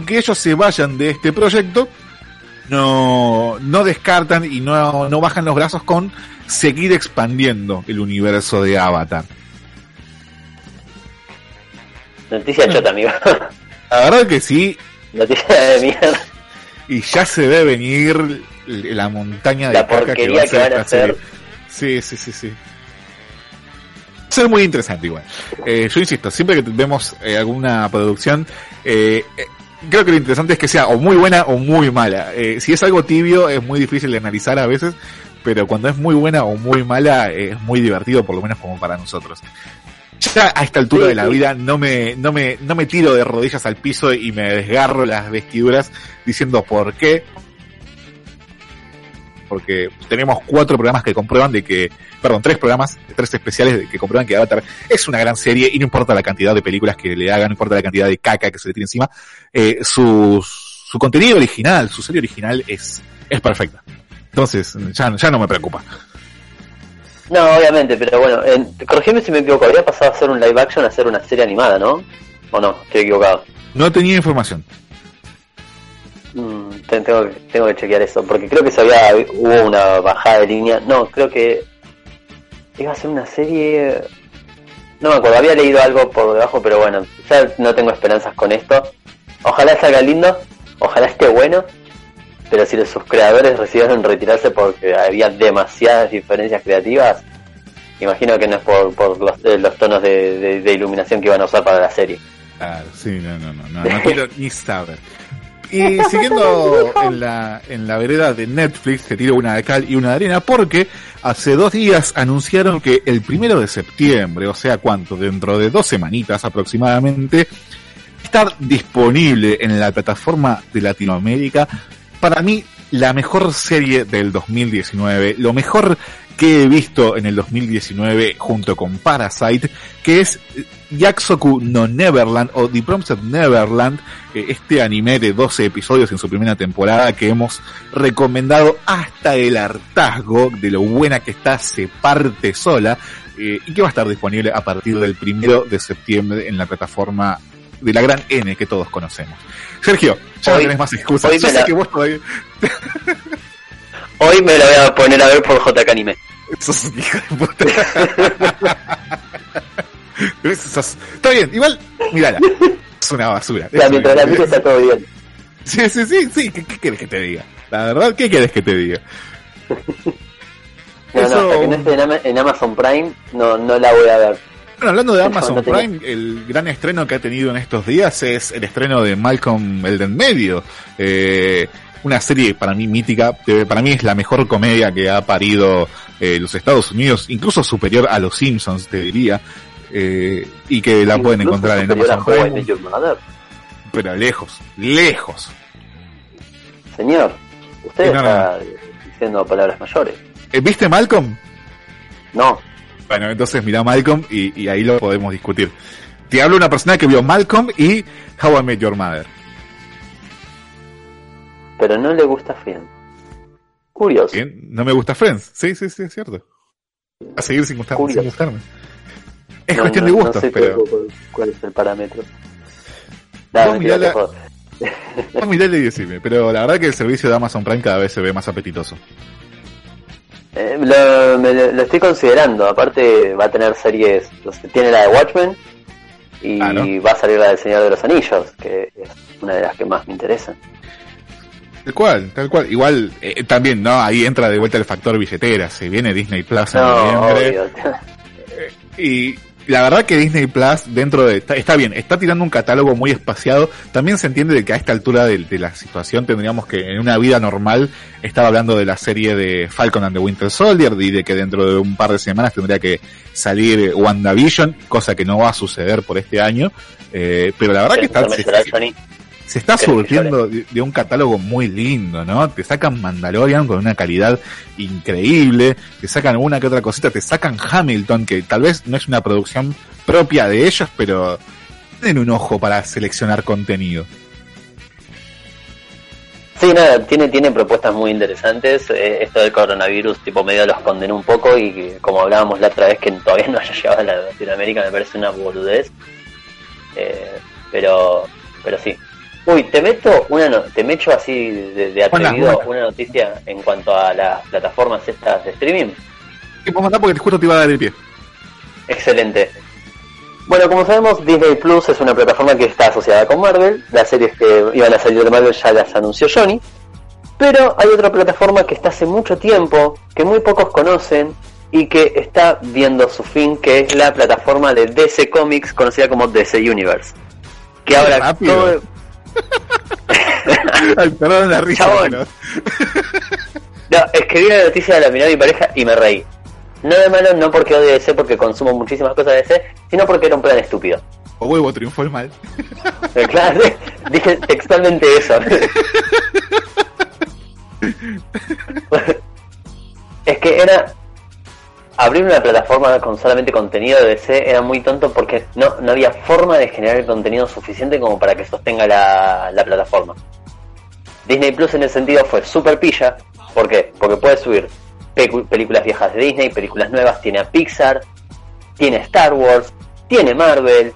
que ellos se vayan de este proyecto, no, no descartan y no, no bajan los brazos con seguir expandiendo el universo de Avatar. Noticia chota, amigo. La verdad que sí. Noticia de mierda. Y ya se ve venir la montaña de la que, van a hacer. Sí, sí, sí, sí. Va a ser muy interesante igual. Eh, yo insisto, siempre que vemos eh, alguna producción, eh, creo que lo interesante es que sea o muy buena o muy mala. si es algo tibio es muy difícil de analizar a veces, pero cuando es muy buena o muy mala es muy divertido, por lo menos como para nosotros ya a esta altura de la vida no me, no me, no me tiro de rodillas al piso y me desgarro las vestiduras diciendo por qué. Porque tenemos cuatro programas que comprueban de que, perdón, tres programas, tres especiales que comprueban que Avatar es una gran serie y no importa la cantidad de películas que le hagan, no importa la cantidad de caca que se le tire encima, eh, su, su contenido original, su serie original es, es perfecta. Entonces, ya, ya no me preocupa. No, obviamente, pero bueno, corregime si me equivoco, habría pasado a hacer un live action a hacer una serie animada, ¿no? ¿O no? Estoy equivocado. No tenía información. Mm, tengo, tengo que chequear eso, porque creo que se había, hubo una bajada de línea. No, creo que iba a ser una serie... No me acuerdo, había leído algo por debajo, pero bueno, ya no tengo esperanzas con esto. Ojalá salga lindo, ojalá esté bueno, pero si sus creadores decidieron retirarse porque había demasiadas diferencias creativas, imagino que no es por, los, eh, tonos de, iluminación que iban a usar para la serie. Claro, sí, no, no, no, no, no quiero ni saber. Y siguiendo en la, en la vereda de Netflix, que tiro una de cal y una de arena, porque hace dos días anunciaron que el primero de septiembre, o sea, ¿cuánto? Dentro de dos semanitas aproximadamente, estar disponible en la plataforma de Latinoamérica para mí la mejor serie del 2019, lo mejor que he visto en el 2019 junto con Parasite, que es Yaksoku no Neverland o The Promised Neverland, eh, este anime de 12 episodios en su primera temporada que hemos recomendado hasta el hartazgo de lo buena que está, se parte sola, eh, y que va a estar disponible a partir del primero de septiembre en la plataforma de la gran N que todos conocemos. Sergio, ya no tenés más excusas. Hoy, me, que vos todavía... hoy me la voy a poner a ver por JK Anime. Sos hijo de puta. Está bien, igual, mírala. Es una basura. Mientras la mires está todo bien. Sí, sí, sí, sí. ¿Qué, ¿Qué, quieres que te diga? La verdad, ¿qué quieres que te diga? No, no, hasta que no esté en Amazon Prime, no, no la voy a ver. Bueno, hablando de Amazon Prime, el gran estreno que ha tenido en estos días es el estreno de Malcolm el en medio. Eh, una serie para mí mítica, que para mí es la mejor comedia que ha parido eh, los Estados Unidos, incluso superior a los Simpsons, te diría, eh, y que la pueden encontrar en Amazon Prime. Pero lejos, lejos. Señor, usted está diciendo palabras mayores. ¿Viste Malcolm? No. Bueno, entonces mira Malcolm y, ahí lo podemos discutir. Te hablo una persona que vio Malcolm y How I Met Your Mother. Pero no le gusta Friends. Curioso. No me gusta Friends. Sí, sí, sí, es cierto. A seguir sin, gustarme. Es cuestión de gustos, pero... ¿Cuál es el parámetro? No, mirale y decime, pero la verdad que el servicio de Amazon Prime cada vez se ve más apetitoso. Eh, lo, me lo- estoy considerando. Aparte, va a tener series. Tiene la de Watchmen y Ah, ¿no? va a salir la del Señor de los Anillos, que es una de las que más me interesan. Tal cual, tal cual. Igual, eh, también, ¿no? Ahí entra de vuelta el factor billetera. Se viene Disney Plus en No, noviembre. obvio. Y la verdad que Disney Plus dentro de está, está bien, está tirando un catálogo muy espaciado. También se entiende de que a esta altura de, de la situación tendríamos que en una vida normal estaba hablando de la serie de Falcon and the Winter Soldier y de que dentro de un par de semanas tendría que salir WandaVision, cosa que no va a suceder por este año. Eh, pero la verdad que está, se, está ¿Querés que surtiendo de, de un catálogo muy lindo, ¿no? Te sacan Mandalorian con una calidad increíble, te sacan una que otra cosita, te sacan Hamilton, que tal vez no es una producción propia de ellos, pero tienen un ojo para seleccionar contenido. Sí, nada, tiene, tiene propuestas muy interesantes. Eh, esto del coronavirus, tipo, medio los condenó un poco y como hablábamos la otra vez, que todavía no haya llegado a la Latinoamérica, me parece una boludez. Eh, pero, pero sí. Uy, te meto una, no- te mecho así de, de atrevido una noticia en cuanto a las plataformas estas de streaming. Y puedo mandar porque justo te iba a dar el pie. Excelente. Bueno, como sabemos, Disney Plus es una plataforma que está asociada con Marvel. Las series que iban a salir de Marvel ya las anunció Johnny. Pero hay otra plataforma que está hace mucho tiempo, que muy pocos conocen y que está viendo su fin, que es la plataforma de DC Comics conocida como DC Universe. Que ahora rápido. todo... Ay, perdón la risa. Pero- No, escribí la noticia de la mirada de mi pareja y me reí. No de malo, no porque odie DC, porque consumo muchísimas cosas de DC, sino porque era un plan estúpido. O huevo triunfó el mal. Eh, Claro, dije textualmente eso. es que era abrir una plataforma con solamente contenido de DC era muy tonto porque no, no había forma de generar el contenido suficiente como para que sostenga la, la plataforma. Disney Plus en ese sentido fue super pilla. ¿Por qué? Porque puede subir películas viejas de Disney, películas nuevas, tiene a Pixar, tiene a Star Wars, tiene Marvel,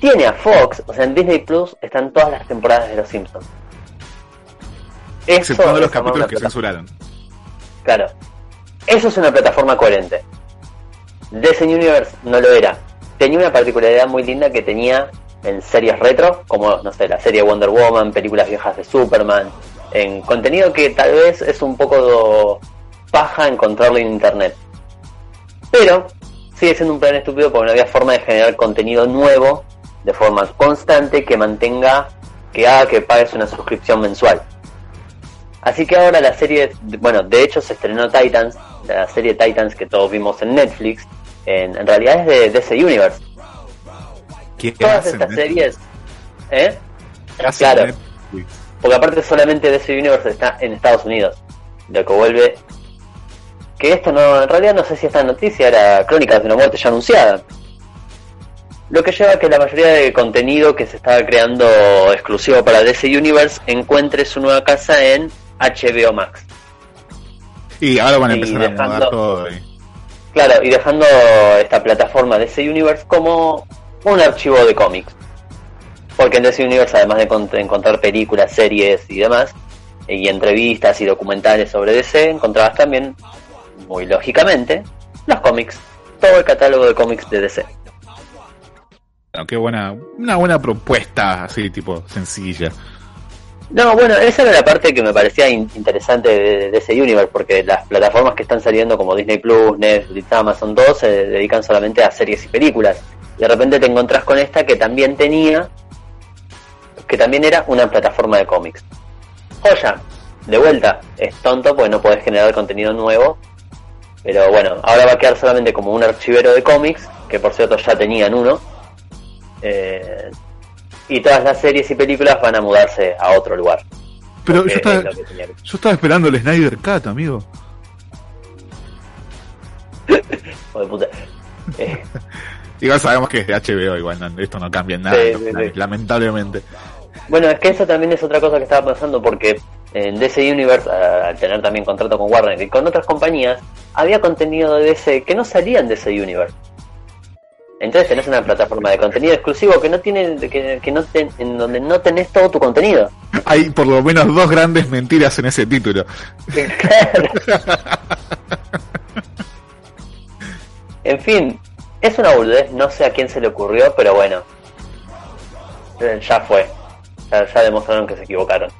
tiene a Fox, o sea, en Disney Plus están todas las temporadas de Los Simpsons. Eso Exceptuando los capítulos que censuraron. Claro. Eso es una plataforma coherente. DC Universe no lo era. Tenía una particularidad muy linda que tenía en series retro, como, no sé, la serie Wonder Woman, películas viejas de Superman, en contenido que tal vez es un poco paja encontrarlo en internet. Pero sigue siendo un plan estúpido porque no había forma de generar contenido nuevo de forma constante que mantenga, que haga que pagues una suscripción mensual. Así que ahora la serie, bueno, de hecho se estrenó Titans, la serie Titans que todos vimos en Netflix, en, en realidad es de DC Universe. ¿Qué Todas hacen estas Netflix? series, ¿eh? ¿Qué hacen claro. Netflix? Porque aparte solamente DC Universe está en Estados Unidos, lo que vuelve que esto no, en realidad no sé si esta noticia era Crónicas de una muerte ya anunciada. Lo que lleva a que la mayoría de contenido que se estaba creando exclusivo para DC Universe encuentre su nueva casa en HBO Max. Y ahora van a empezar a mudar todo. y- Claro, y dejando esta plataforma DC Universe como un archivo de cómics. Porque en DC Universe, además de encont- encontrar películas, series y demás, y entrevistas y documentales sobre DC, encontrabas también, muy lógicamente, los cómics. Todo el catálogo de cómics de DC. Bueno, qué buena, una buena propuesta, así, tipo, sencilla. No, bueno, esa era la parte que me parecía in- interesante de, DC Universe, porque las plataformas que están saliendo como Disney Plus, Netflix, Amazon, todos se dedican solamente a series y películas. Y de repente te encontrás con esta que también tenía, que también era una plataforma de cómics. Joya, de vuelta, es tonto porque no podés generar contenido nuevo, pero bueno, ahora va a quedar solamente como un archivero de cómics, que por cierto ya tenían uno. Eh, y todas las series y películas van a mudarse a otro lugar. Pero yo estaba, es yo estaba esperando el Snyder Cut, amigo. hijo de puta. Eh, Igual sabemos que es de HBO, igual no- esto no cambia en nada, Sí, no, sí, sí. lamentablemente. bueno, es que eso también es otra cosa que estaba pensando porque en DC Universe, al tener también contrato con Warner y con otras compañías, había contenido de DC que no salía en DC Universe. Entonces tenés una plataforma de contenido exclusivo que no tiene, que, que no en donde no tenés todo tu contenido. Hay por lo menos dos grandes mentiras en ese título. en fin, es una boludez, no sé a quién se le ocurrió, pero bueno, eh, ya fue. Ya, ya demostraron que se equivocaron.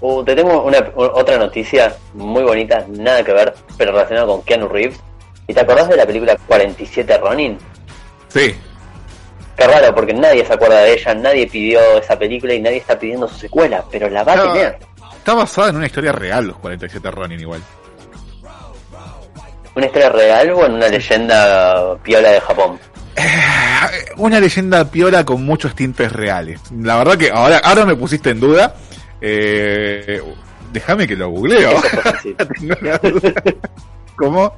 Uh, te tengo una, otra noticia muy bonita, nada que ver, pero relacionada con Keanu Reeves. ¿Y te acordás de la película 47 Ronin? Sí. Qué raro, porque nadie se acuerda de ella, nadie pidió esa película y nadie está pidiendo su secuela, pero la va a tener. Está basada en una historia real, los 47 Ronin igual. ¿Una historia real o en una leyenda piola de Japón? Eh, una leyenda piola con muchos tintes reales. La verdad que ahora, ahora me pusiste en duda. Eh, déjame que lo googleo. ¿Cómo?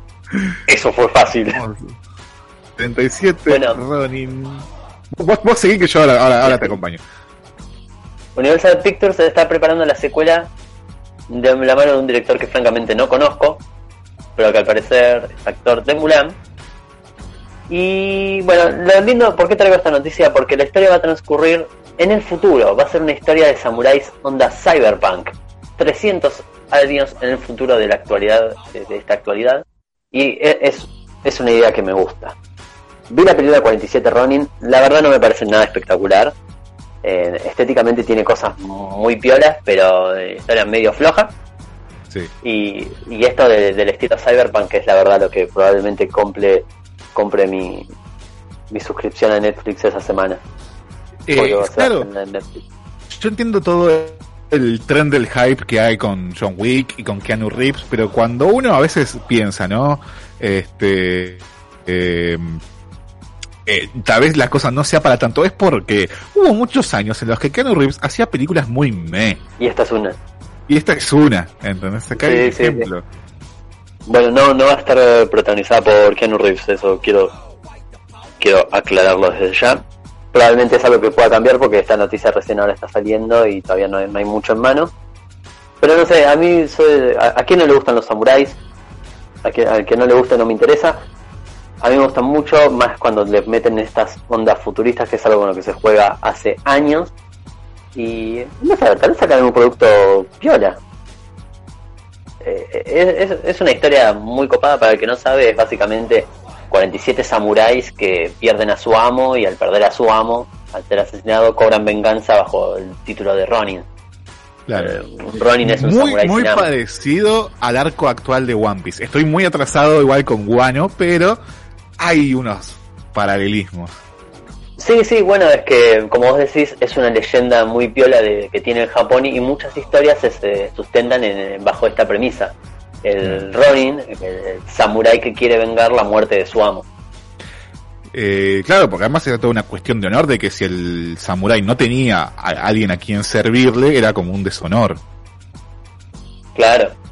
Eso fue fácil. 37 Ronin. Vos, vos seguís que yo ahora, ahora, te acompaño. Universal Pictures está preparando la secuela de la mano de un director que francamente no conozco, pero que al parecer es actor de Mulan. Y bueno, lo lindo, ¿por qué traigo esta noticia? Porque la historia va a transcurrir en el futuro. Va a ser una historia de samuráis onda cyberpunk. 300 años en el futuro de la actualidad, de esta actualidad. Y e, es, es una idea que me gusta. Vi la película 47 Ronin, la verdad no me parece nada espectacular. Eh, estéticamente tiene cosas muy piolas, pero eh, historia medio floja. Sí. Y, y esto del estilo Cyberpunk es la verdad lo que probablemente compre, compre mi, mi suscripción a Netflix esa semana. Eh, claro. Yo entiendo todo el tren del hype que hay con John Wick y con Keanu Reeves, pero cuando uno a veces piensa, ¿no? Este, eh, eh, tal vez la cosa no sea para tanto, es porque hubo muchos años en los que Keanu Reeves hacía películas muy meh. Y esta es una. Y esta es una, ¿entendés? Acá hay ejemplo. Bueno, no, no va a estar protagonizada por Keanu Reeves, eso quiero, quiero aclararlo desde ya probablemente es algo que pueda cambiar porque esta noticia recién ahora está saliendo y todavía no hay, mucho en mano. Pero no sé, a mí, soy, a, quién no le gustan los samuráis, a, que, al que no le gusta no me interesa. A mí me gustan mucho, más cuando le meten estas ondas futuristas, que es algo con lo que se juega hace años. Y no sé, tal vez sacan un producto piola. Eh, es, es, una historia muy copada para el que no sabe, es básicamente 47 samuráis que pierden a su amo y al perder a su amo, al ser asesinado, cobran venganza bajo el título de Ronin. Claro. Eh, Ronin es un muy, muy parecido al arco actual de One Piece. Estoy muy atrasado igual con Guano, pero hay unos paralelismos. Sí, sí, bueno, es que como vos decís, es una leyenda muy piola de, que tiene el Japón y muchas historias se, sustentan en, bajo esta premisa el Ronin, el, samurái que quiere vengar la muerte de su amo. Eh, claro, porque además era toda una cuestión de honor de que si el samurái no tenía a alguien a quien servirle, era como un deshonor. Claro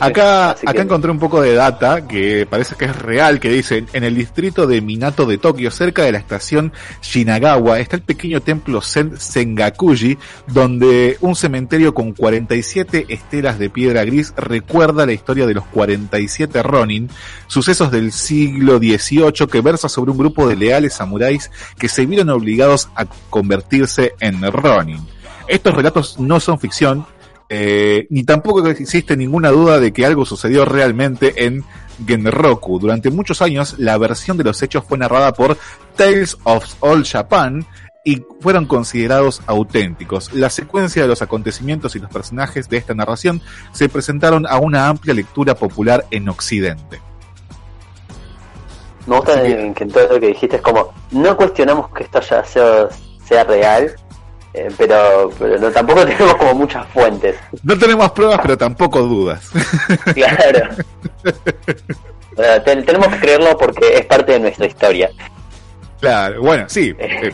acá, acá encontré un poco de data que parece que es real, que dice, en el distrito de Minato de Tokio, cerca de la estación Shinagawa, está el pequeño templo Zen Sengakuji, donde un cementerio con 47 estelas de piedra gris recuerda la historia de los 47 Ronin, sucesos del siglo XVIII que versa sobre un grupo de leales samuráis que se vieron obligados a convertirse en Ronin. Estos relatos no son ficción, eh, ni tampoco existe ninguna duda de que algo sucedió realmente en Genroku. Durante muchos años, la versión de los hechos fue narrada por Tales of All Japan y fueron considerados auténticos. La secuencia de los acontecimientos y los personajes de esta narración se presentaron a una amplia lectura popular en Occidente. Me gusta que, en todo lo que dijiste es como, no cuestionamos que esto ya sea real, eh, pero, pero no, tampoco tenemos como muchas fuentes. No tenemos pruebas, pero tampoco dudas. claro. tenemos que creerlo porque es parte de nuestra historia. Claro, bueno, sí. Eh,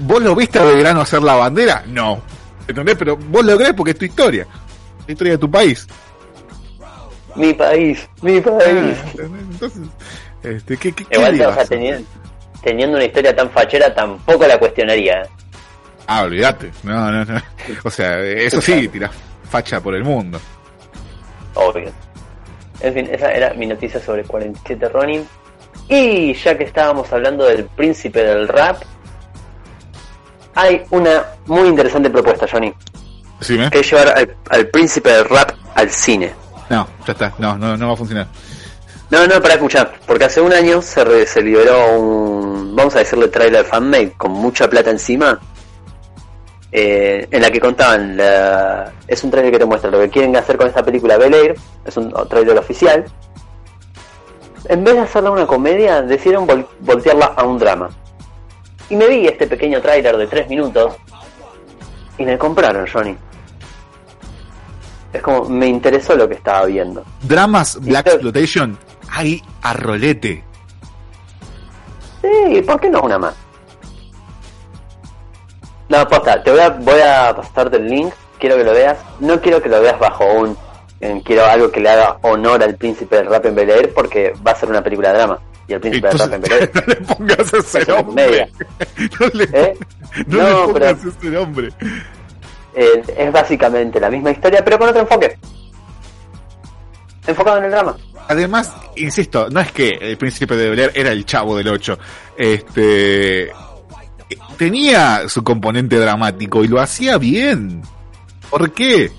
¿Vos lo viste a Belgrano hacer la bandera? No. ¿Entendés? Pero vos lo crees porque es tu historia. La historia de tu país. Mi país, mi país. Ah, entonces, este, ¿qué, qué, Igual, teniendo, teniendo una historia tan fachera, tampoco la cuestionaría. Ah, olvídate. No, no, no. O sea, eso sí, tiras facha por el mundo. Obvio. En fin, esa era mi noticia sobre 47 Ronin. Y ya que estábamos hablando del príncipe del rap, hay una muy interesante propuesta, Johnny. ¿Sí, me? Que es llevar al, al príncipe del rap al cine. No, ya está. No, no, no va a funcionar. No, no, para escuchar, porque hace un año se, re- se liberó un, vamos a decirle, trailer fanmade con mucha plata encima, eh, en la que contaban, la- es un trailer que te muestra lo que quieren hacer con esta película Bel Air, es un trailer oficial. En vez de hacerla una comedia, decidieron vol- voltearla a un drama. Y me vi este pequeño trailer de 3 minutos y me compraron, Johnny. Es como, me interesó lo que estaba viendo. Dramas Black Exploitation, hay a rolete. Sí, ¿por qué no una más? No, posta, te voy a, voy a pasarte el link, quiero que lo veas. No quiero que lo veas bajo un... quiero algo que le haga honor al príncipe del rap en Bel Air porque va a ser una película de drama. Y el príncipe del rap en Bel Air... no le pongas ese Es nombre. No le, ¿Eh? no No, le pongas pero- ese nombre. eh, es básicamente la misma historia, pero con otro enfoque. Enfocado en el drama. Además, insisto, no es que el príncipe de Bel Air era el chavo del 8. Este. Tenía su componente dramático y lo hacía bien. ¿Por qué?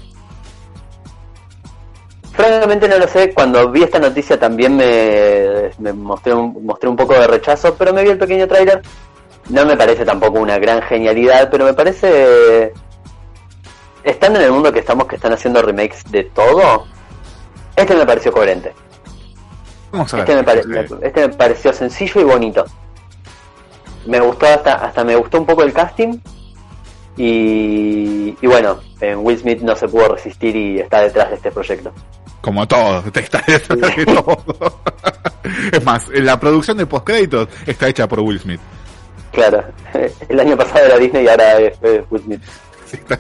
Francamente no lo sé, cuando vi esta noticia también me, me mostré, un, mostré un poco de rechazo, pero me vi el pequeño tráiler. No me parece tampoco una gran genialidad, pero me parece... Estando en el mundo que estamos, que están haciendo remakes de todo, este me pareció coherente. Vamos a ver. Este me, pare- Eh, me- este me pareció sencillo y bonito. Me gustó hasta, hasta me gustó un poco el casting. Y, y bueno, eh, Will Smith no se pudo resistir y está detrás de este proyecto. Como todo, está detrás de todo. es más, la producción de postcréditos está hecha por Will Smith. Claro, el año pasado era Disney y ahora es Will Smith. Sí, tal.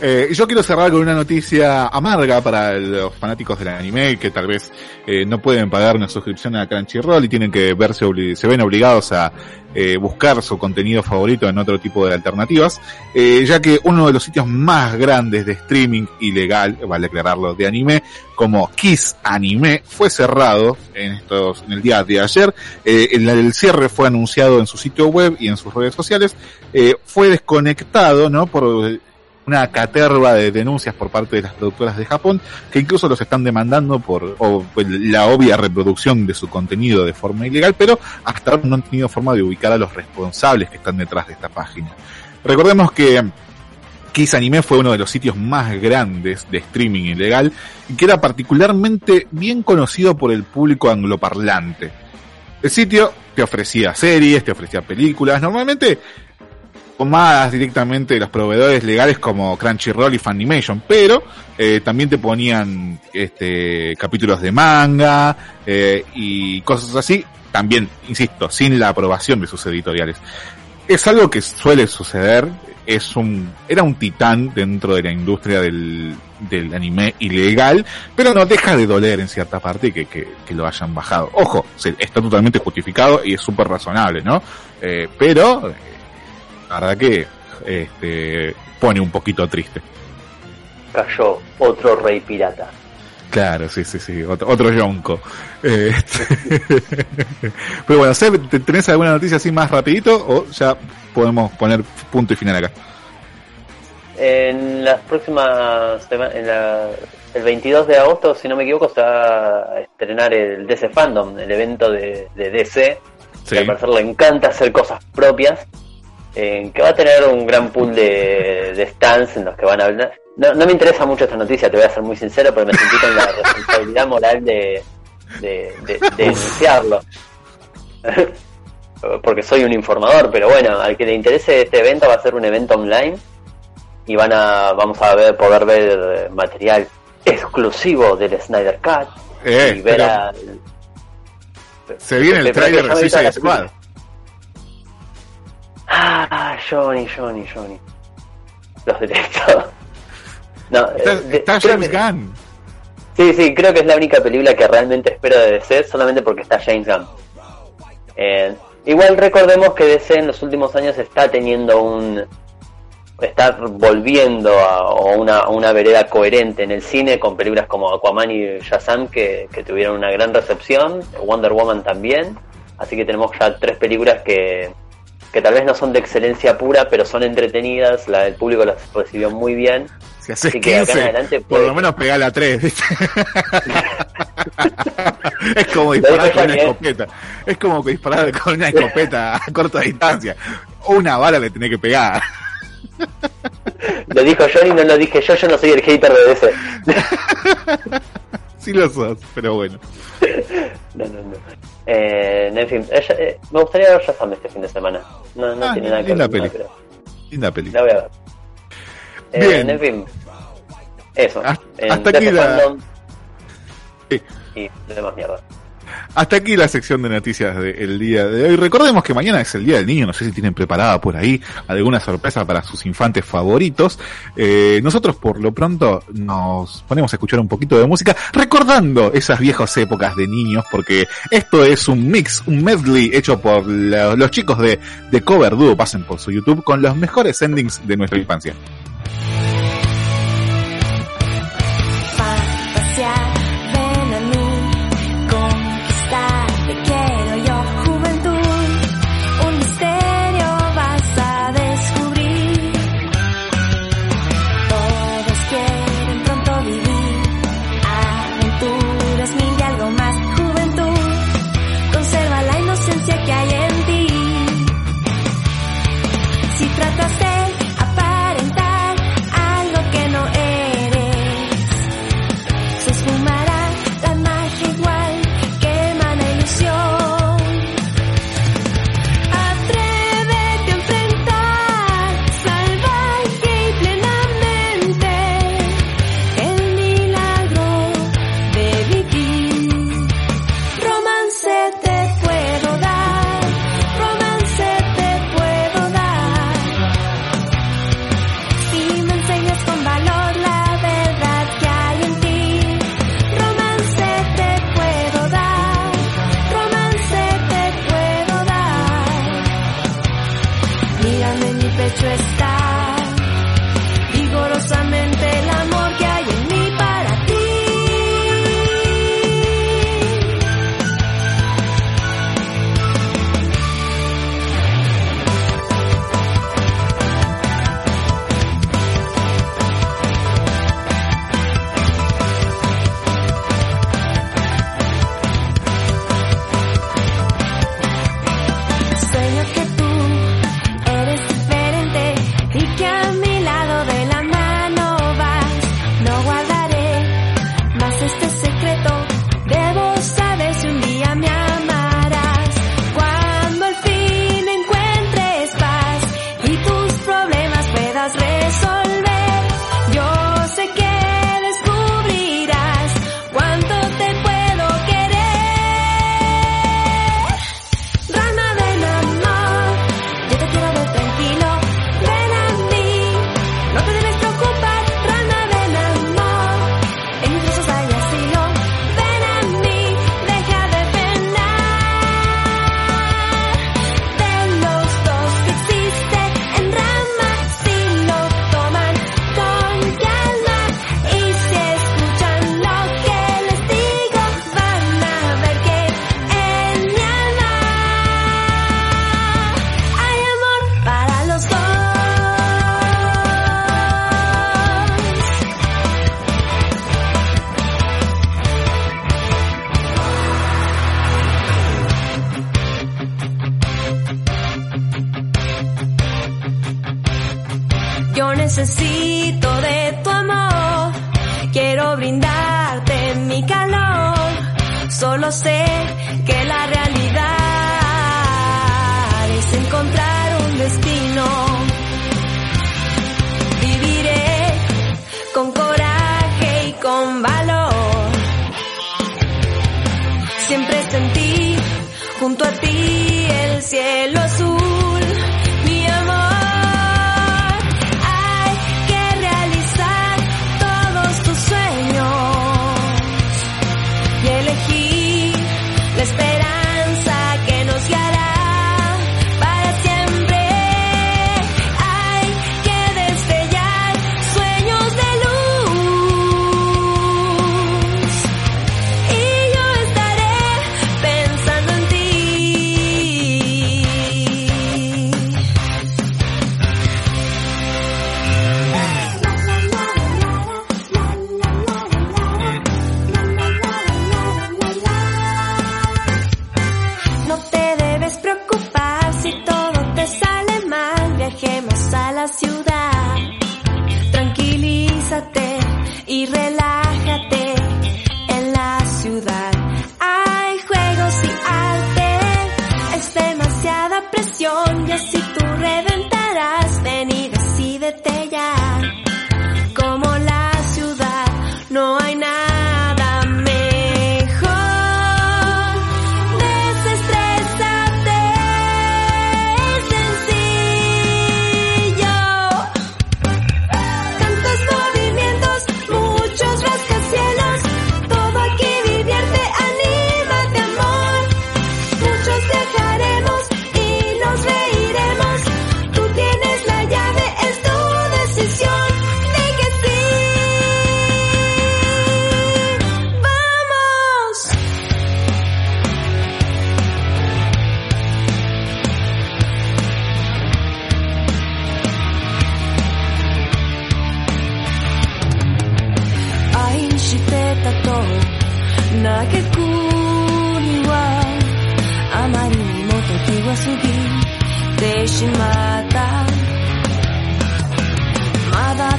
Eh, yo quiero cerrar con una noticia amarga para los fanáticos del anime que tal vez eh, no pueden pagar una suscripción a Crunchyroll y tienen que verse se ven obligados a eh, buscar su contenido favorito en otro tipo de alternativas, eh, ya que uno de los sitios más grandes de streaming ilegal, vale aclararlo, de anime, como Kiss Anime, fue cerrado en estos, en el día de ayer. Eh, el, el cierre fue anunciado en su sitio web y en sus redes sociales. Eh, fue desconectado, ¿no? Por una caterva de denuncias por parte de las productoras de Japón, que incluso los están demandando por pues, la obvia reproducción de su contenido de forma ilegal, pero hasta ahora no han tenido forma de ubicar a los responsables que están detrás de esta página. Recordemos que Kiss Anime fue uno de los sitios más grandes de streaming ilegal y que era particularmente bien conocido por el público angloparlante. El sitio te ofrecía series, te ofrecía películas, normalmente tomadas directamente de los proveedores legales como Crunchyroll y Funimation, pero eh, también te ponían este capítulos de manga eh, y cosas así, también, insisto, sin la aprobación de sus editoriales. Es algo que suele suceder, es un, era un titán dentro de la industria del, del anime ilegal, pero no deja de doler en cierta parte que, que, que lo hayan bajado. Ojo, se- está totalmente justificado y es súper razonable, ¿no? Eh, pero, la verdad que este, pone un poquito triste. Cayó otro rey pirata. Claro, sí, sí, sí, otro, otro yonko. Eh, pero bueno, Seb, ¿te- ¿tenés alguna noticia así más rapidito o ya podemos poner punto y final acá? En las próximas en la- el 22 de agosto, si no me equivoco, se va a estrenar el DC Fandom, el evento de, de DC, Sí. que al parecer le encanta hacer cosas propias, eh, que va a tener un gran pool de, de stands en los que van a hablar. No, no me interesa mucho esta noticia, te voy a ser muy sincero, pero me sentí con la responsabilidad moral de, de, de, de denunciarlo. Porque soy un informador, pero bueno, al que le interese este evento va a ser un evento online y van a vamos a ver poder ver material exclusivo del Snyder Cut Eh, y ver pero a se viene el trailer de Suicide Squad. Ah, Johnny, Johnny, Johnny. Los detesto. No, Está, eh, de- está James que- Gunn. Sí, sí, creo que es la única película que realmente espero de DC solamente porque está James Gunn. Eh, igual recordemos que DC en los últimos años está teniendo un estar volviendo a, una, una, vereda coherente en el cine con películas como Aquaman y Shazam que, que tuvieron una gran recepción, Wonder Woman también, así que tenemos ya tres películas que, que tal vez no son de excelencia pura, pero son entretenidas, la, el público las recibió muy bien. Si haces Así que acá en adelante por lo menos pegale a tres, es como disparar con una escopeta. Es como disparar con una escopeta a corta distancia. Una bala le tiene que pegar. Lo dijo Johnny, no lo dije yo, yo no soy el hater de DC. sí lo sos, pero bueno. No, no, no. Eh, en fin, eh, me gustaría ver Shazam este fin de semana. No, no ah, tiene nada que ver. Peli. Pero... Linda peli. La voy a ver. Eh, Bien. En fin, eso. Hasta, aquí la... Y demás mierda. Hasta aquí la sección de noticias del día de hoy. Recordemos que mañana es el Día del Niño, no sé si tienen preparada por ahí alguna sorpresa para sus infantes favoritos. Eh, nosotros por lo pronto nos ponemos a escuchar un poquito de música, recordando esas viejas épocas de niños, porque esto es un mix, un medley hecho por los chicos de, de Cover Duo, pasen por su YouTube, con los mejores endings de nuestra infancia.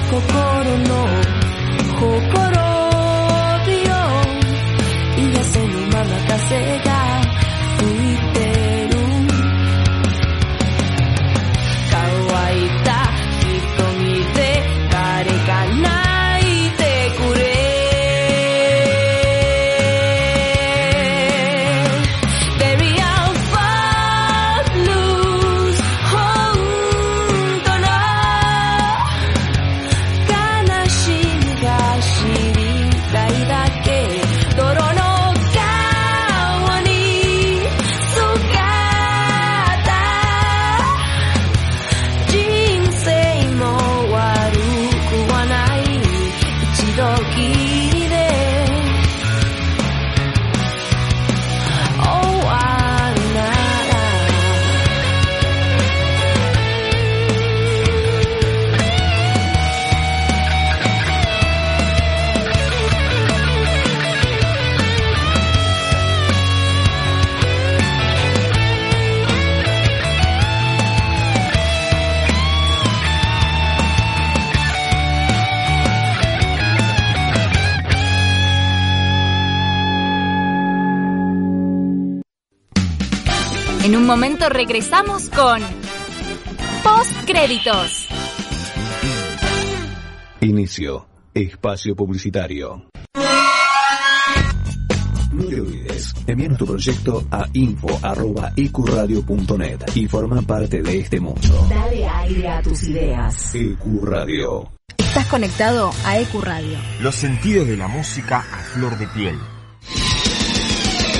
心のほころびを癒せぬまま稼が Regresamos con Postcréditos. Inicio. Espacio publicitario. No te olvides, envíanos tu proyecto a info.ecuradio.net y forma parte de este mundo. Dale aire a tus ideas. Ecuradio. Estás conectado a EQ Radio. Los sentidos de la música a flor de piel.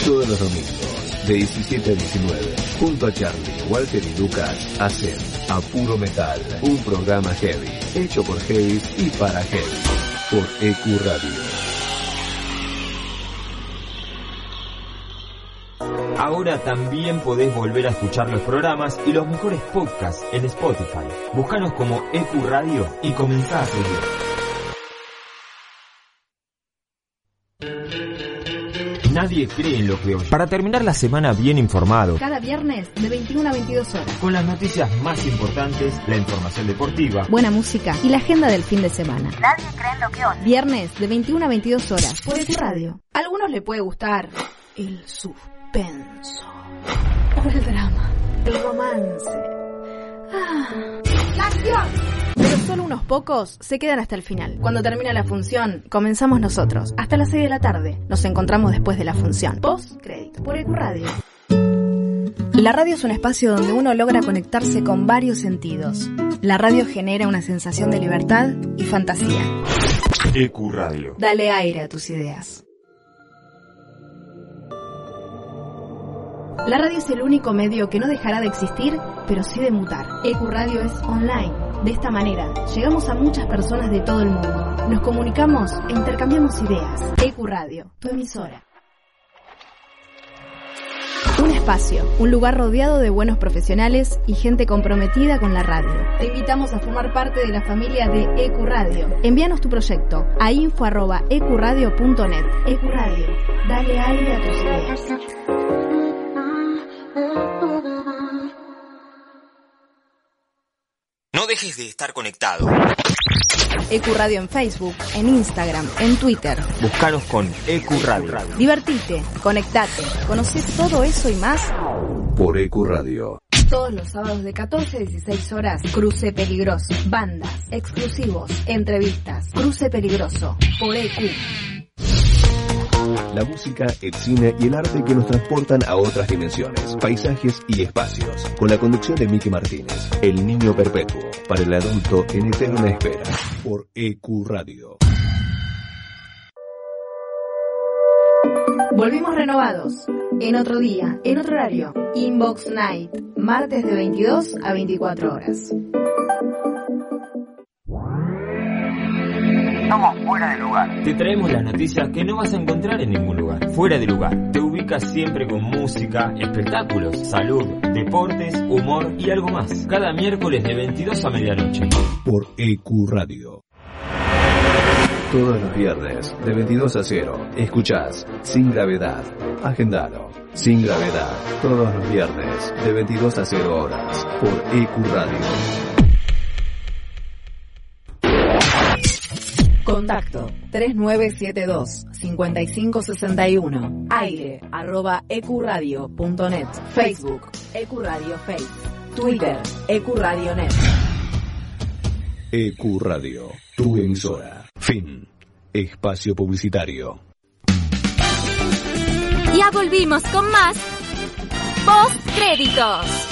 Todos los domingos, de 17 a 19, junto a Charlie, Walter y Lucas, hacen A Puro Metal, un programa heavy, hecho por heavy y para heavy, por EQ Radio. Ahora también podés volver a escuchar los programas y los mejores podcasts en Spotify. Búscanos como EQ Radio y comenzá a seguir. Nadie cree en lo que oye. Para terminar la semana bien informado, Cada viernes de 21 a 22 horas. con las noticias más importantes, la información deportiva, Buena música y la agenda del fin de semana. Nadie cree en lo que oye. Viernes de 21 a 22 horas por EQ Radio. A algunos le puede gustar el suspenso o el drama, el romance. Ah, la acción. Pero solo unos pocos se quedan hasta el final. Cuando termina la función, comenzamos nosotros. Hasta las 6 de la tarde. Nos encontramos después de la función. Post crédito por EQ Radio. La radio es un espacio donde uno logra conectarse con varios sentidos. La radio genera una sensación de libertad y fantasía. EQ Radio. Dale aire a tus ideas. La radio es el único medio que no dejará de existir, pero sí de mutar. EQ Radio es online. De esta manera, llegamos a muchas personas de todo el mundo. Nos comunicamos e intercambiamos ideas. EQ Radio, tu emisora. Un espacio, un lugar rodeado de buenos profesionales y gente comprometida con la radio. Te invitamos a formar parte de la familia de EQ Radio. Envíanos tu proyecto a info.ecuradio.net. EQ Radio, dale aire a tus ideas. Dejes de estar conectado. Ecuradio en Facebook, en Instagram, en Twitter. Buscanos con Ecuradio. Divertite, conectate, conoce todo eso y más por Ecuradio. Todos los sábados de 14 a 16 horas, Cruce Peligroso. Bandas, exclusivos, entrevistas. Cruce Peligroso, por EQ. La música, el cine y el arte que nos transportan a otras dimensiones, paisajes y espacios. Con la conducción de Miki Martínez, El Niño Perpetuo, para el adulto en eterna espera, por EQ Radio. Volvimos renovados. En otro día, en otro horario. Inbox Night. Martes de 22 a 24 horas. Estamos fuera de lugar. Te traemos las noticias que no vas a encontrar en ningún lugar. Fuera de lugar. Te ubicas siempre con música, espectáculos, salud, deportes, humor y algo más. Cada miércoles de 22 a medianoche. Por EQ Radio. Todos los viernes, de 22 a 0, escuchás Sin Gravedad. Agendalo. Sin Gravedad. Todos los viernes, de 22 a 0 horas, por EQ Radio. Contacto 3972-5561. Aire arroba ecuradio.net. Facebook Ecuradio Face. Twitter Ecuradio.net. EQ Radio, tu emisora. Fin. Espacio publicitario. Ya volvimos con más Post Créditos.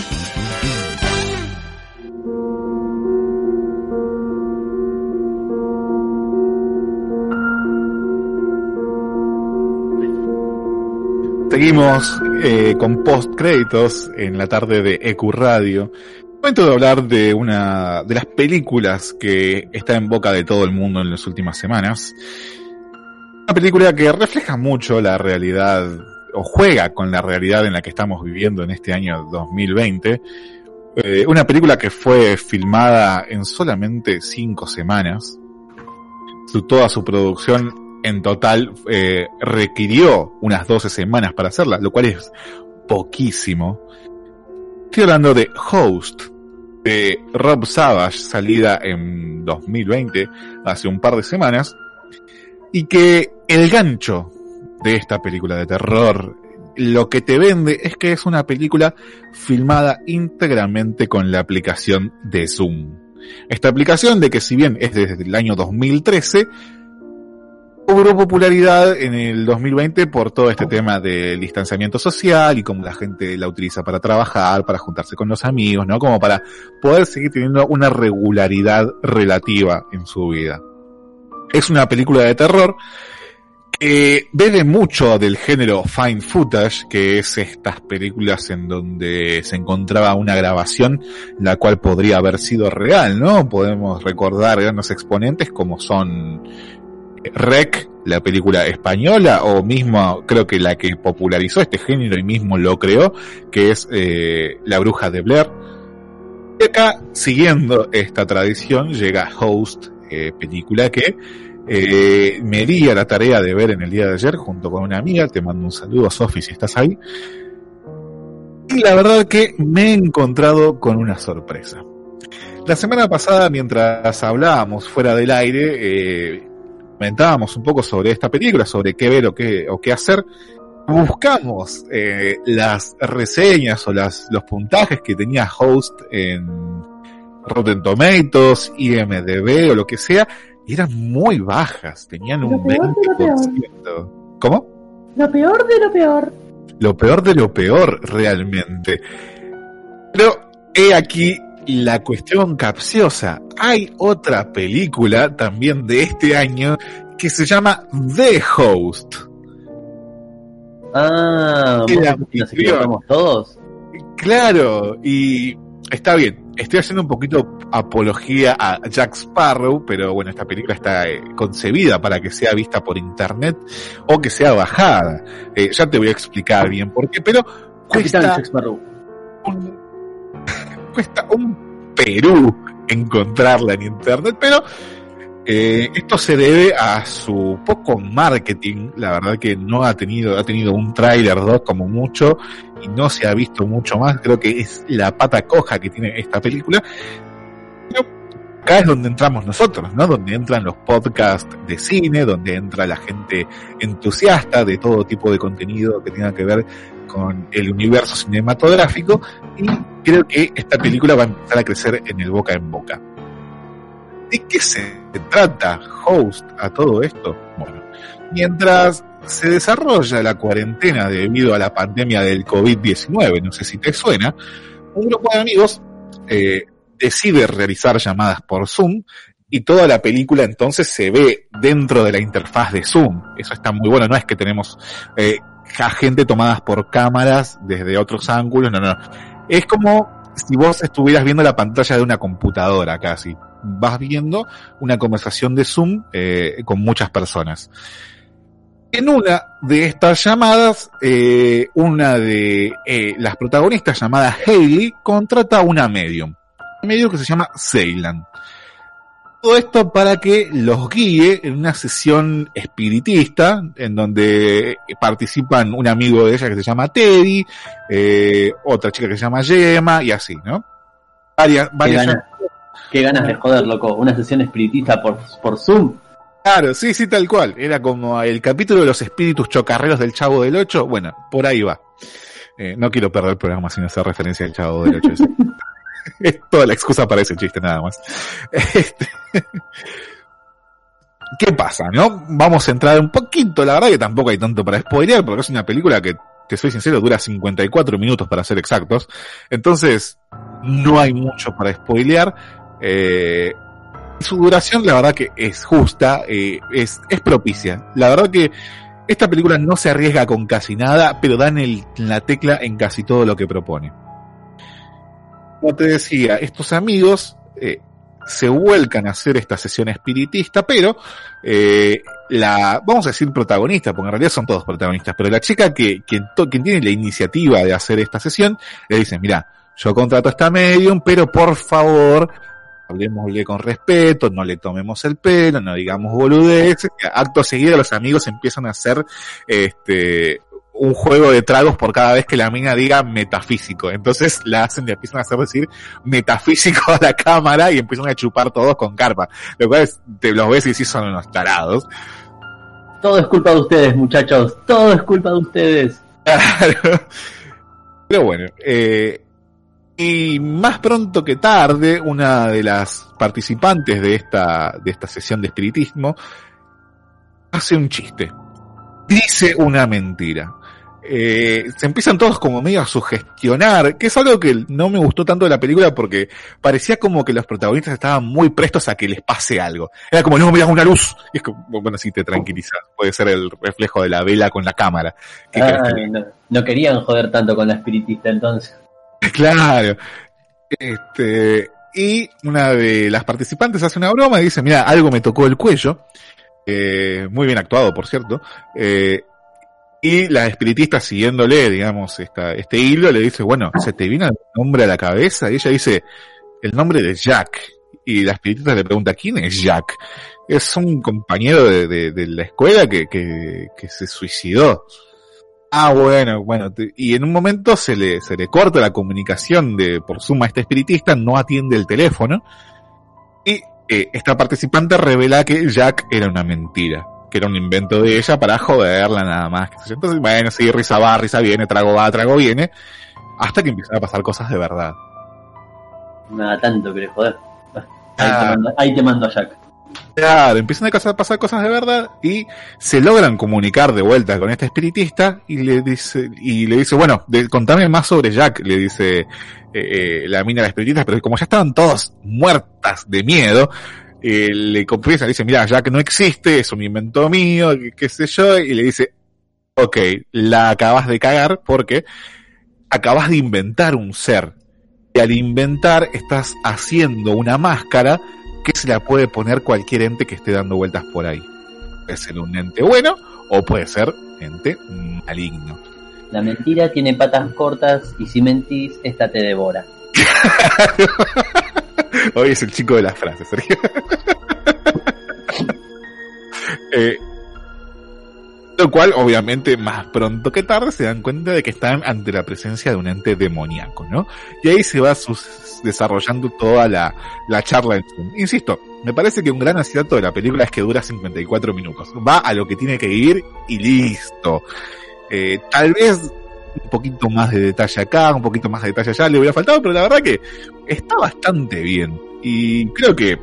Seguimos eh, con post créditos en la tarde de EQ Radio. Momento de hablar de una de las películas que está en boca de todo el mundo en las últimas semanas. Una película que refleja mucho la realidad o juega con la realidad en la que estamos viviendo en este año 2020. Eh, una película que fue filmada en solamente cinco semanas. Su, toda su producción en total eh, requirió unas 12 semanas para hacerla, lo cual es poquísimo. Estoy hablando de Host, de Rob Savage, salida en 2020, hace un par de semanas, y que el gancho de esta película de terror, lo que te vende es que es una película filmada íntegramente con la aplicación de Zoom. Esta aplicación de que si bien es desde el año 2013, cobró popularidad en el 2020 por todo este tema del distanciamiento social y cómo la gente la utiliza para trabajar, para juntarse con los amigos, ¿no? Como para poder seguir teniendo una regularidad relativa en su vida. Es una película de terror que bebe mucho del género fine footage, que es estas películas en donde se encontraba una grabación la cual podría haber sido real, ¿no? Podemos recordar grandes exponentes como son Rec, la película española, o mismo creo que la que popularizó este género y mismo lo creó, que es eh, La Bruja de Blair. Y acá, siguiendo esta tradición, llega Host, eh, película que eh, me di a la tarea de ver en el día de ayer junto con una amiga. Te mando un saludo, Sofi, si estás ahí. Y la verdad que me he encontrado con una sorpresa. La semana pasada, mientras hablábamos fuera del aire, comentábamos un poco sobre esta película, sobre qué ver o qué, o qué hacer, buscamos eh, las reseñas o las, los puntajes que tenía Host en Rotten Tomatoes, IMDB o lo que sea, y eran muy bajas, tenían un 20%. ¿Cómo? Lo peor de lo peor. Lo peor de lo peor, realmente. Pero he aquí la cuestión capciosa. Hay otra película también de este año que se llama The Host. Ah, nos equivocamos todos. Claro, y está bien. Estoy haciendo un poquito apología a Jack Sparrow, pero bueno, esta película está eh, concebida para que sea vista por internet o que sea bajada. Eh, ya te voy a explicar bien por qué, pero cuesta Jack Sparrow. Cuesta un Perú encontrarla en internet, pero eh, esto se debe a su poco marketing, la verdad que no ha tenido, ha tenido un tráiler 2 como mucho y no se ha visto mucho más, creo que es la pata coja que tiene esta película. Acá es donde entramos nosotros, ¿no? Donde entran los podcasts de cine, donde entra la gente entusiasta de todo tipo de contenido que tenga que ver con el universo cinematográfico y creo que esta película va a empezar a crecer en el boca en boca. ¿De qué se trata Host a todo esto? Bueno, mientras se desarrolla la cuarentena debido a la pandemia del COVID-19, no sé si te suena, un grupo de amigos eh, decide realizar llamadas por Zoom y toda la película entonces se ve dentro de la interfaz de Zoom. Eso está muy bueno, no es que tenemos eh, a gente tomadas por cámaras desde otros ángulos, no, no. Es como si vos estuvieras viendo la pantalla de una computadora casi. Vas viendo una conversación de Zoom eh, con muchas personas. En una de estas llamadas, eh, una de eh, las protagonistas llamada Hailey contrata a una medium. Un medium que se llama Ceylan. Todo esto para que los guíe en una sesión espiritista en donde participan un amigo de ella que se llama Teddy, eh, otra chica que se llama Gemma y así, ¿no? Varias, varias. Qué ganas, qué ganas de joder, loco. Una sesión espiritista por, por Zoom. Claro, sí, sí, tal cual. Era como el capítulo de los espíritus chocarreros del Chavo del Ocho. Bueno, por ahí va. Eh, no quiero perder el programa sin hacer referencia al Chavo del Ocho. es toda la excusa para ese chiste, nada más. Este, ¿Qué pasa, no? Vamos a entrar un poquito, la verdad que tampoco hay tanto para spoilear, porque es una película que, te soy sincero, dura 54 minutos para ser exactos. Entonces, no hay mucho para spoilear. Eh, su duración, la verdad que es justa, eh, es, es propicia. La verdad que esta película no se arriesga con casi nada, pero dan el, la tecla en casi todo lo que propone. Como te decía, estos amigos eh, se vuelcan a hacer esta sesión espiritista, pero eh, la, vamos a decir protagonista, porque en realidad son todos protagonistas, pero la chica que, quien, tiene la iniciativa de hacer esta sesión, le dice, mira, yo contrato a esta medium, pero por favor, hablemosle con respeto, no le tomemos el pelo, no digamos boludeces. Acto seguido los amigos empiezan a hacer este un juego de tragos por cada vez que la mina diga metafísico. Entonces la hacen y empiezan a hacer decir metafísico a la cámara y empiezan a chupar todos con carpa. Lo cual es, te los ves y sí son unos tarados. Todo es culpa de ustedes, muchachos. Todo es culpa de ustedes. Pero bueno, eh, y más pronto que tarde, una de las participantes de esta, de esta sesión de espiritismo hace un chiste. Dice una mentira. Eh, se empiezan todos como medio a sugestionar, que es algo que no me gustó tanto de la película porque parecía como que los protagonistas estaban muy prestos a que les pase algo. Era como, no, miras una luz. Y es como, bueno, si te tranquilizas. Puede ser el reflejo de la vela con la cámara. no, no, querían joder tanto con la espiritista entonces. Claro. Este, y una de las participantes hace una broma y dice, mira, algo me tocó el cuello. Eh, muy bien actuado, por cierto. Eh, y la espiritista siguiéndole, digamos, esta, este hilo, le dice, bueno, ¿se te viene el nombre a la cabeza? Y ella dice, el nombre de Jack. Y la espiritista le pregunta, ¿quién es Jack? Es un compañero de, de, la escuela que, que, que se suicidó. Ah, bueno, bueno. Y en un momento se le, se le corta la comunicación de, por suma, este espiritista no atiende el teléfono. Y eh, esta participante revela que Jack era una mentira. Que era un invento de ella para joderla nada más. Entonces, bueno, sí, risa va, risa viene, trago va, trago viene. Hasta que empiezan a pasar cosas de verdad. Nada tanto que joder. Ahí, te mando, ahí te mando a Jack. Claro, empiezan a pasar cosas de verdad y se logran comunicar de vuelta con este espiritista y le dice, y le dice, bueno, contame más sobre Jack, le dice eh, eh, la mina de la espiritista, pero como ya estaban todos muertas de miedo, eh, le confiesa, le dice, mira, Jack no existe, es un invento mío, qué, sé yo, y le dice, ok, la acabas de cagar porque acabas de inventar un ser. Y al inventar estás haciendo una máscara que se la puede poner cualquier ente que esté dando vueltas por ahí. Puede ser un ente bueno o puede ser ente maligno. La mentira tiene patas cortas y si mentís, esta te devora. Hoy es el chico de las frases, Sergio. eh, Lo cual, obviamente, más pronto que tarde se dan cuenta de que están ante la presencia de un ente demoníaco, ¿no? Y ahí se va desarrollando toda la, la charla. Insisto, me parece que un gran acierto de la película es que dura 54 minutos. Va a lo que tiene que ir y listo. Eh, tal vez un poquito más de detalle acá, un poquito más de detalle allá le hubiera faltado, pero la verdad que está bastante bien. Y creo que he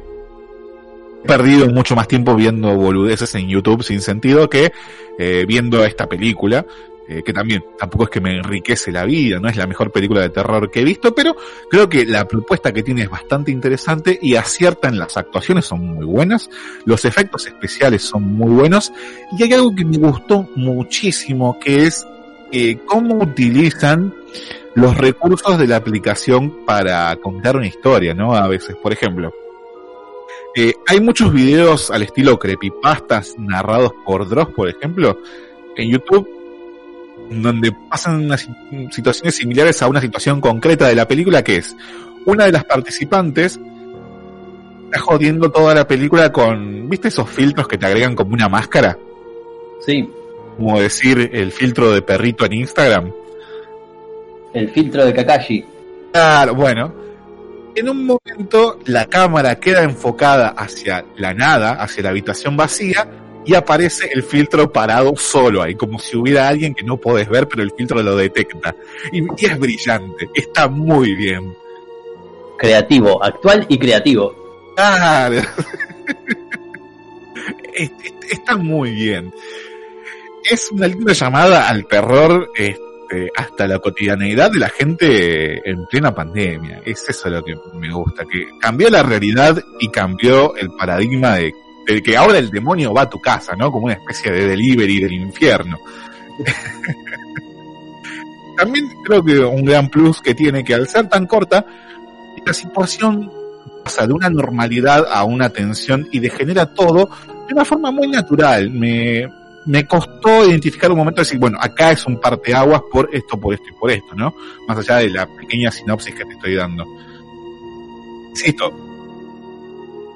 perdido mucho más tiempo viendo boludeces en YouTube sin sentido que eh, viendo esta película. Eh, que también tampoco es que me enriquece la vida, no es la mejor película de terror que he visto, pero creo que la propuesta que tiene es bastante interesante y acierta en las actuaciones, son muy buenas, los efectos especiales son muy buenos y hay algo que me gustó muchísimo que es eh, cómo utilizan los recursos de la aplicación para contar una historia, ¿no? A veces, por ejemplo, eh, hay muchos videos al estilo creepypastas narrados por Dross, por ejemplo, en YouTube, donde pasan unas situaciones similares a una situación concreta de la película, que es una de las participantes está jodiendo toda la película con, ¿viste esos filtros que te agregan como una máscara? Sí. Como decir el filtro de perrito en Instagram. El filtro de Kakashi. Claro, bueno. En un momento la cámara queda enfocada hacia la nada, hacia la habitación vacía, y aparece el filtro parado solo ahí, como si hubiera alguien que no podés ver, pero el filtro lo detecta. Y, y es brillante, está muy bien. Creativo, actual y creativo. Claro. está muy bien. Es una linda llamada al terror este, hasta la cotidianeidad de la gente en plena pandemia. Es eso lo que me gusta, que cambió la realidad y cambió el paradigma de, de que ahora el demonio va a tu casa, ¿no? Como una especie de delivery del infierno. También creo que un gran plus que tiene que al ser tan corta, la situación pasa de una normalidad a una tensión y degenera todo de una forma muy natural. Me, me costó identificar un momento de decir, bueno, acá es un parteaguas por esto, por esto y por esto, ¿no? Más allá de la pequeña sinopsis que te estoy dando. Insisto.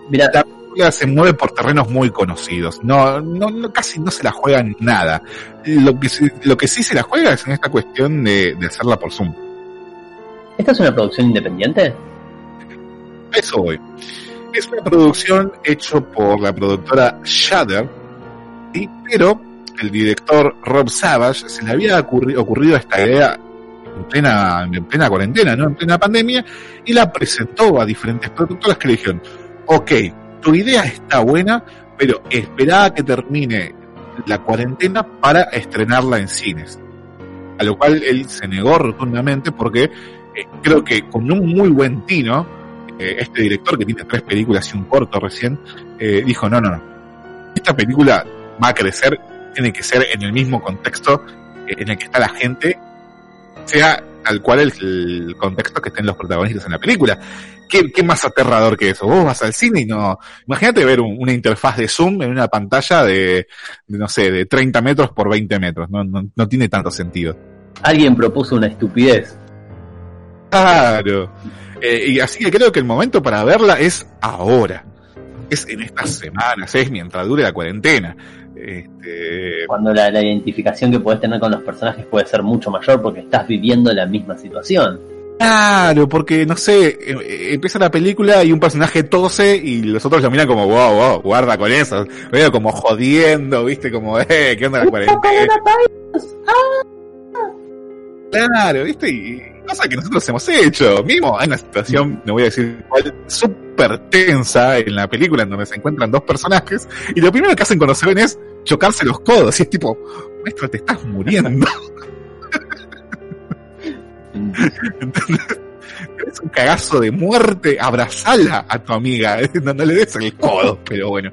Mira, la película se mueve por terrenos muy conocidos. No, no, no casi no se la juega en nada. Lo que, lo que sí se la juega es en esta cuestión de, de hacerla por Zoom. ¿Esta es una producción independiente? A eso voy. Es una producción hecho por la productora Shudder, pero el director Rob Savage se le había ocurri ocurrido esta idea en plena, en plena cuarentena, ¿no? En plena pandemia, y la presentó a diferentes productoras que le dijeron, ok, tu idea está buena, pero espera a que termine la cuarentena para estrenarla en cines. A lo cual él se negó rotundamente porque eh, creo que con un muy buen tino, eh, este director que tiene tres películas y un corto recién, eh, dijo, no, no, no, esta película va a crecer, tiene que ser en el mismo contexto en el que está la gente, sea tal cual el, el contexto que estén los protagonistas en la película. ¿Qué, ¿Qué, más aterrador que eso? Vos vas al cine y no... Imagínate ver un, una interfaz de Zoom en una pantalla de, de, no sé, de 30 metros por 20 metros. No, no, no tiene tanto sentido. Alguien propuso una estupidez. Claro. Eh, y así que creo que el momento para verla es ahora. Es en estas semanas, es mientras dure la cuarentena. Este... Cuando la, la, identificación que puedes tener con los personajes puede ser mucho mayor porque estás viviendo la misma situación. Claro, porque no sé, eh, empieza la película y un personaje tose y los otros lo miran como, wow, wow, guarda con eso. Veo como jodiendo, viste, como, eh, ¿qué onda la cuarentena? Claro, viste, y cosa que nosotros hemos hecho. Mismo hay una situación, no voy a decir cuál, súper tensa en la película en donde se encuentran dos personajes y lo primero que hacen cuando se ven es chocarse los codos y es tipo, maestro, te estás muriendo. Entonces, es un cagazo de muerte, abrazala a tu amiga, no, no le des el codo, pero bueno.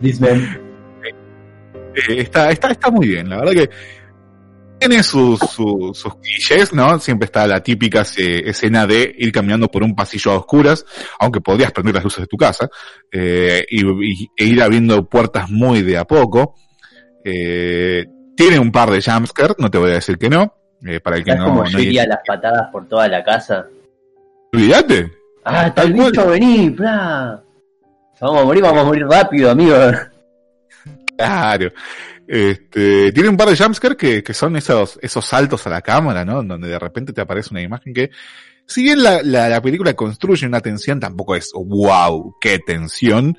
Disman. Eh, está, está, está muy bien, la verdad que tiene sus, sus, sus clichés, ¿no? Siempre está la típica se, escena de ir caminando por un pasillo a oscuras, aunque podrías prender las luces de tu casa, eh, y, y, e ir abriendo puertas muy de a poco. Eh, tiene un par de jumpscares, no te voy a decir que no. Eh, para el que no, como no yo iría las patadas por toda la casa. Olvídate. Ah, está el bicho, vení, bla. Vamos a morir, vamos a morir rápido, amigo. Claro. Este, tiene un par de jumpscares que, que son esos, esos saltos a la cámara, ¿no? Donde de repente te aparece una imagen que, si bien la, la, la película construye una tensión, tampoco es wow, qué tensión.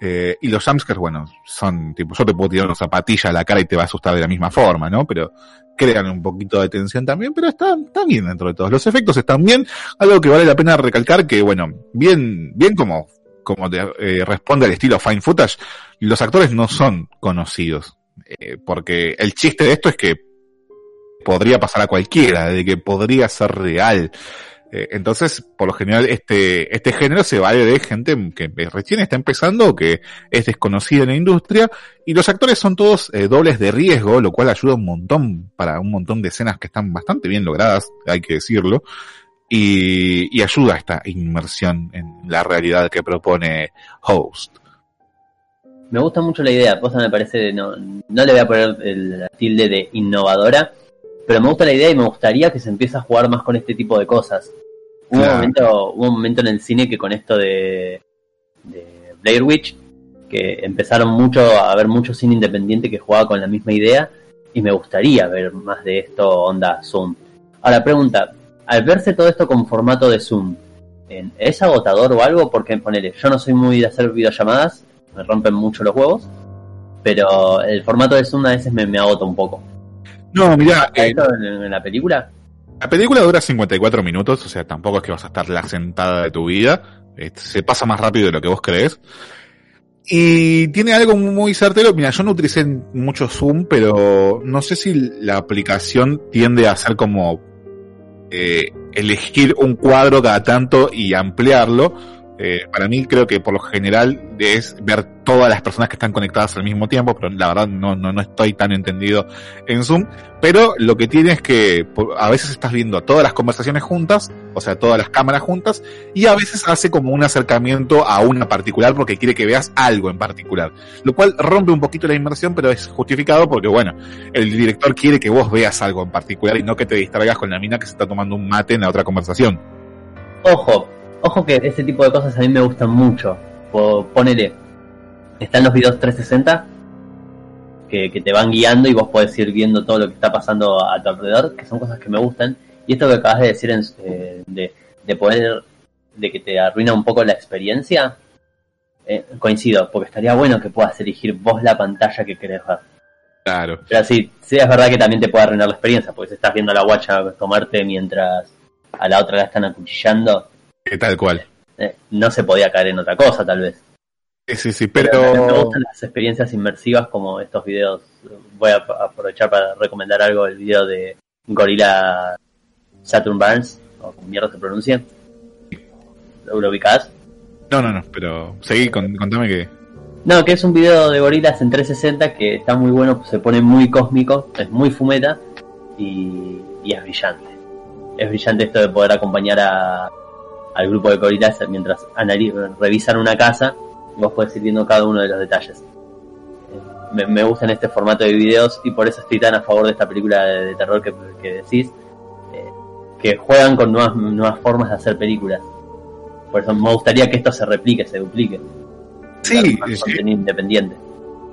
Eh, y los jumpscares, bueno, son tipo, yo te puedo tirar una zapatilla a la cara y te va a asustar de la misma forma, ¿no? Pero crean un poquito de tensión también, pero está, está bien dentro de todos. Los efectos están bien. Algo que vale la pena recalcar que, bueno, bien, bien como, como te, eh, responde al estilo Fine Footage, los actores no son conocidos. Eh, porque el chiste de esto es que podría pasar a cualquiera, de que podría ser real. Eh, entonces, por lo general, este, este género se vale de gente que recién está empezando que es desconocida en la industria, y los actores son todos dobles de riesgo, lo cual ayuda un montón para un montón de escenas que están bastante bien logradas, hay que decirlo, y, y ayuda a esta inmersión en la realidad que propone Host. Me gusta mucho la idea, cosa me parece, no, no le voy a poner el tilde de innovadora, pero me gusta la idea y me gustaría que se empiece a jugar más con este tipo de cosas. Hubo, un, momento, hubo un momento en el cine que con esto de, de Blair Witch, que empezaron mucho a ver mucho cine independiente que jugaba con la misma idea y me gustaría ver más de esto onda Zoom. Ahora pregunta, al verse todo esto con formato de Zoom, ¿es agotador o algo? Porque ponele, yo no soy muy de hacer videollamadas, me rompen mucho los huevos, pero el formato de Zoom a veces me, me agota un poco. No, mira. Eh, en, en, la película? La película dura 54 minutos, o sea, tampoco es que vas a estar la sentada de tu vida. Se pasa más rápido de lo que vos crees. Y tiene algo muy certero. Mira, yo no utilicé mucho Zoom, pero no sé si la aplicación tiende a ser como eh, elegir un cuadro cada tanto y ampliarlo eh, para mí creo que por lo general es ver todas las personas que están conectadas al mismo tiempo, pero la verdad no, no, no estoy tan entendido en Zoom. Pero lo que tiene es que a veces estás viendo todas las conversaciones juntas, o sea, todas las cámaras juntas, y a veces hace como un acercamiento a una particular porque quiere que veas algo en particular. Lo cual rompe un poquito la inmersión, pero es justificado porque, bueno, el director quiere que vos veas algo en particular y no que te distraigas con la mina que se está tomando un mate en la otra conversación. Ojo, Ojo que ese tipo de cosas a mí me gustan mucho. Ponele, están los videos 360 que, que, te van guiando y vos podés ir viendo todo lo que está pasando a tu alrededor, que son cosas que me gustan. Y esto que acabas de decir en, eh, de, de poder, de que te arruina un poco la experiencia, eh, coincido, porque estaría bueno que puedas elegir vos la pantalla que querés ver. Claro. Pero sí, sí es verdad que también te puede arruinar la experiencia, porque si estás viendo a la guacha tomarte mientras a la otra la están acuchillando, tal cual. Eh, no se podía caer en otra cosa, tal vez. Sí, sí, sí, pero... pero... Me gustan las experiencias inmersivas como estos videos. Voy a aprovechar para recomendar algo, el video de Gorilla Saturn Barnes, o como mierda se pronuncia. ¿Lo ubicás? No, no, no, pero seguí, contame que... No, que es un video de gorilas en 360 que está muy bueno, se pone muy cósmico, es muy fumeta y, y es brillante. Es brillante esto de poder acompañar a, al grupo de gorilas mientras revisan una casa vos podés ir viendo cada uno de los detalles. Me, me gusta en este formato de videos y por eso estoy tan a favor de esta película de, de terror que, que decís, eh, que juegan con nuevas, nuevas formas de hacer películas. Por eso me gustaría que esto se replique, se duplique. Sí, sí. independiente.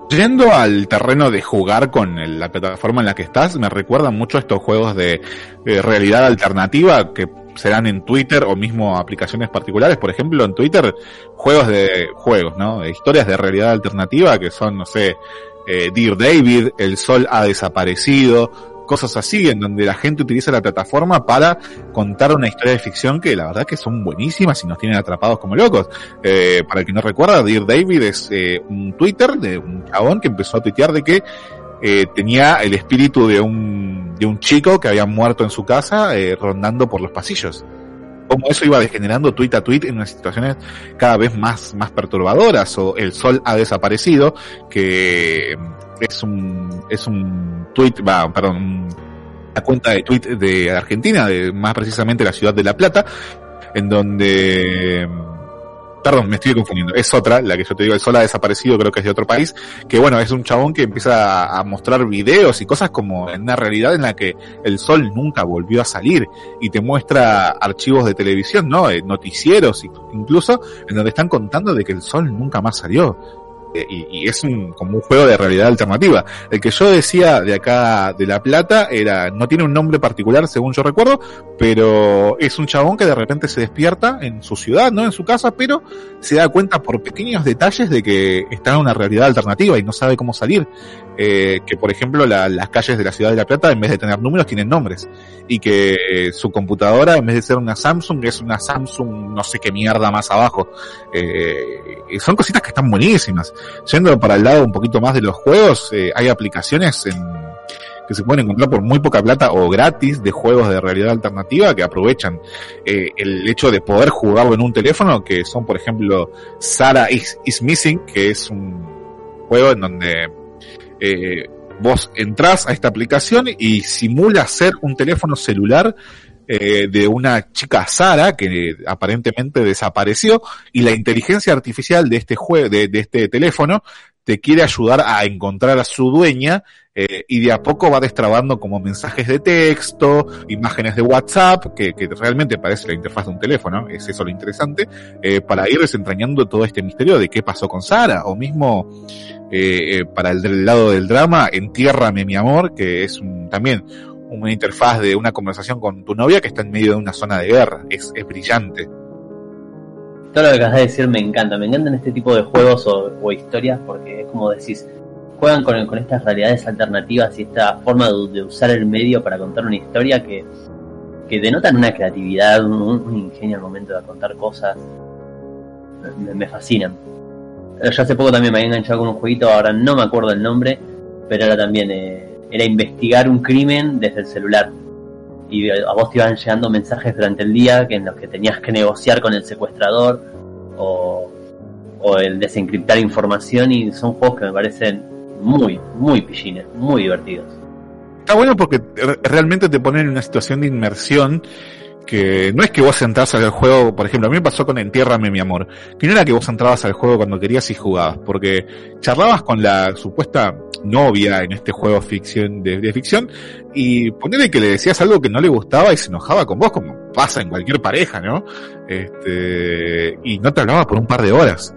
Yendo al terreno de jugar con el, la plataforma en la que estás, me recuerda mucho a estos juegos de, de realidad alternativa que serán en Twitter o mismo aplicaciones particulares. Por ejemplo, en Twitter, juegos de juegos, ¿no? Historias de realidad alternativa que son, no sé, eh, Dear David, El Sol ha desaparecido, cosas así, en donde la gente utiliza la plataforma para contar una historia de ficción que la verdad que son buenísimas y nos tienen atrapados como locos. Eh, para el que no recuerda, Dear David es eh, un Twitter de un chabón que empezó a tuitear de que eh, tenía el espíritu de un, de un chico que había muerto en su casa eh, rondando por los pasillos. Como eso iba degenerando tweet a tweet en unas situaciones cada vez más, más perturbadoras, o el sol ha desaparecido, que es un, es un tweet, va, perdón, una cuenta de tweet de Argentina, de más precisamente la ciudad de La Plata, en donde perdón, me estoy confundiendo, es otra, la que yo te digo, el sol ha desaparecido, creo que es de otro país, que bueno, es un chabón que empieza a, mostrar videos y cosas como en una realidad en la que el sol nunca volvió a salir y te muestra archivos de televisión, ¿no? Eh, noticieros incluso, en donde están contando de que el sol nunca más salió. Y, es un, como un juego de realidad alternativa. El que yo decía de acá de La Plata era, no tiene un nombre particular según yo recuerdo, pero es un chabón que de repente se despierta en su ciudad, no en su casa, pero se da cuenta por pequeños detalles de que está en una realidad alternativa y no sabe cómo salir. Eh, que por ejemplo las calles de la ciudad de La Plata en vez de tener números tienen nombres y que eh, su computadora en vez de ser una Samsung es una Samsung no sé qué mierda más abajo. Eh, son cositas que están buenísimas. Yendo para el lado un poquito más de los juegos, eh, hay aplicaciones en, que se pueden encontrar por muy poca plata o gratis de juegos de realidad alternativa que aprovechan eh, el hecho de poder jugarlo en un teléfono, que son por ejemplo Sara is, Missing, que es un juego en donde eh, vos entras a esta aplicación y simula ser un teléfono celular eh, de una chica Sara que aparentemente desapareció y la inteligencia artificial de este juego, de, este teléfono, te quiere ayudar a encontrar a su dueña eh, y de a poco va destrabando como mensajes de texto, imágenes de WhatsApp, que, realmente parece la interfaz de un teléfono, es eso lo interesante, eh, para ir desentrañando todo este misterio de qué pasó con Sara, o mismo para el del lado del drama, Entiérrame mi amor, que es un, también una interfaz de una conversación con tu novia que está en medio de una zona de guerra. Es, es brillante. Todo lo que acabas de decir me encanta. Me encantan este tipo de juegos o, historias porque es como decís, juegan con, con estas realidades alternativas y esta forma de, usar el medio para contar una historia que, que denotan una creatividad, un, ingenio al momento de contar cosas. Me, fascinan. Yo hace poco también me había enganchado con un jueguito, ahora no me acuerdo el nombre, pero era también eh, era investigar un crimen desde el celular. Y a vos te iban llegando mensajes durante el día que en los que tenías que negociar con el secuestrador o, o el desencriptar información y son juegos que me parecen muy, muy pillines, muy divertidos. Está bueno porque realmente te ponen en una situación de inmersión que no es que vos entras al juego, por ejemplo, a mí me pasó con Entiérrame mi amor, que no era que vos entrabas al juego cuando querías y jugabas, porque charlabas con la supuesta novia en este juego ficción de, ficción y ponele que le decías algo que no le gustaba y se enojaba con vos, como pasa en cualquier pareja, ¿no? Este, y no te hablaba por un par de horas.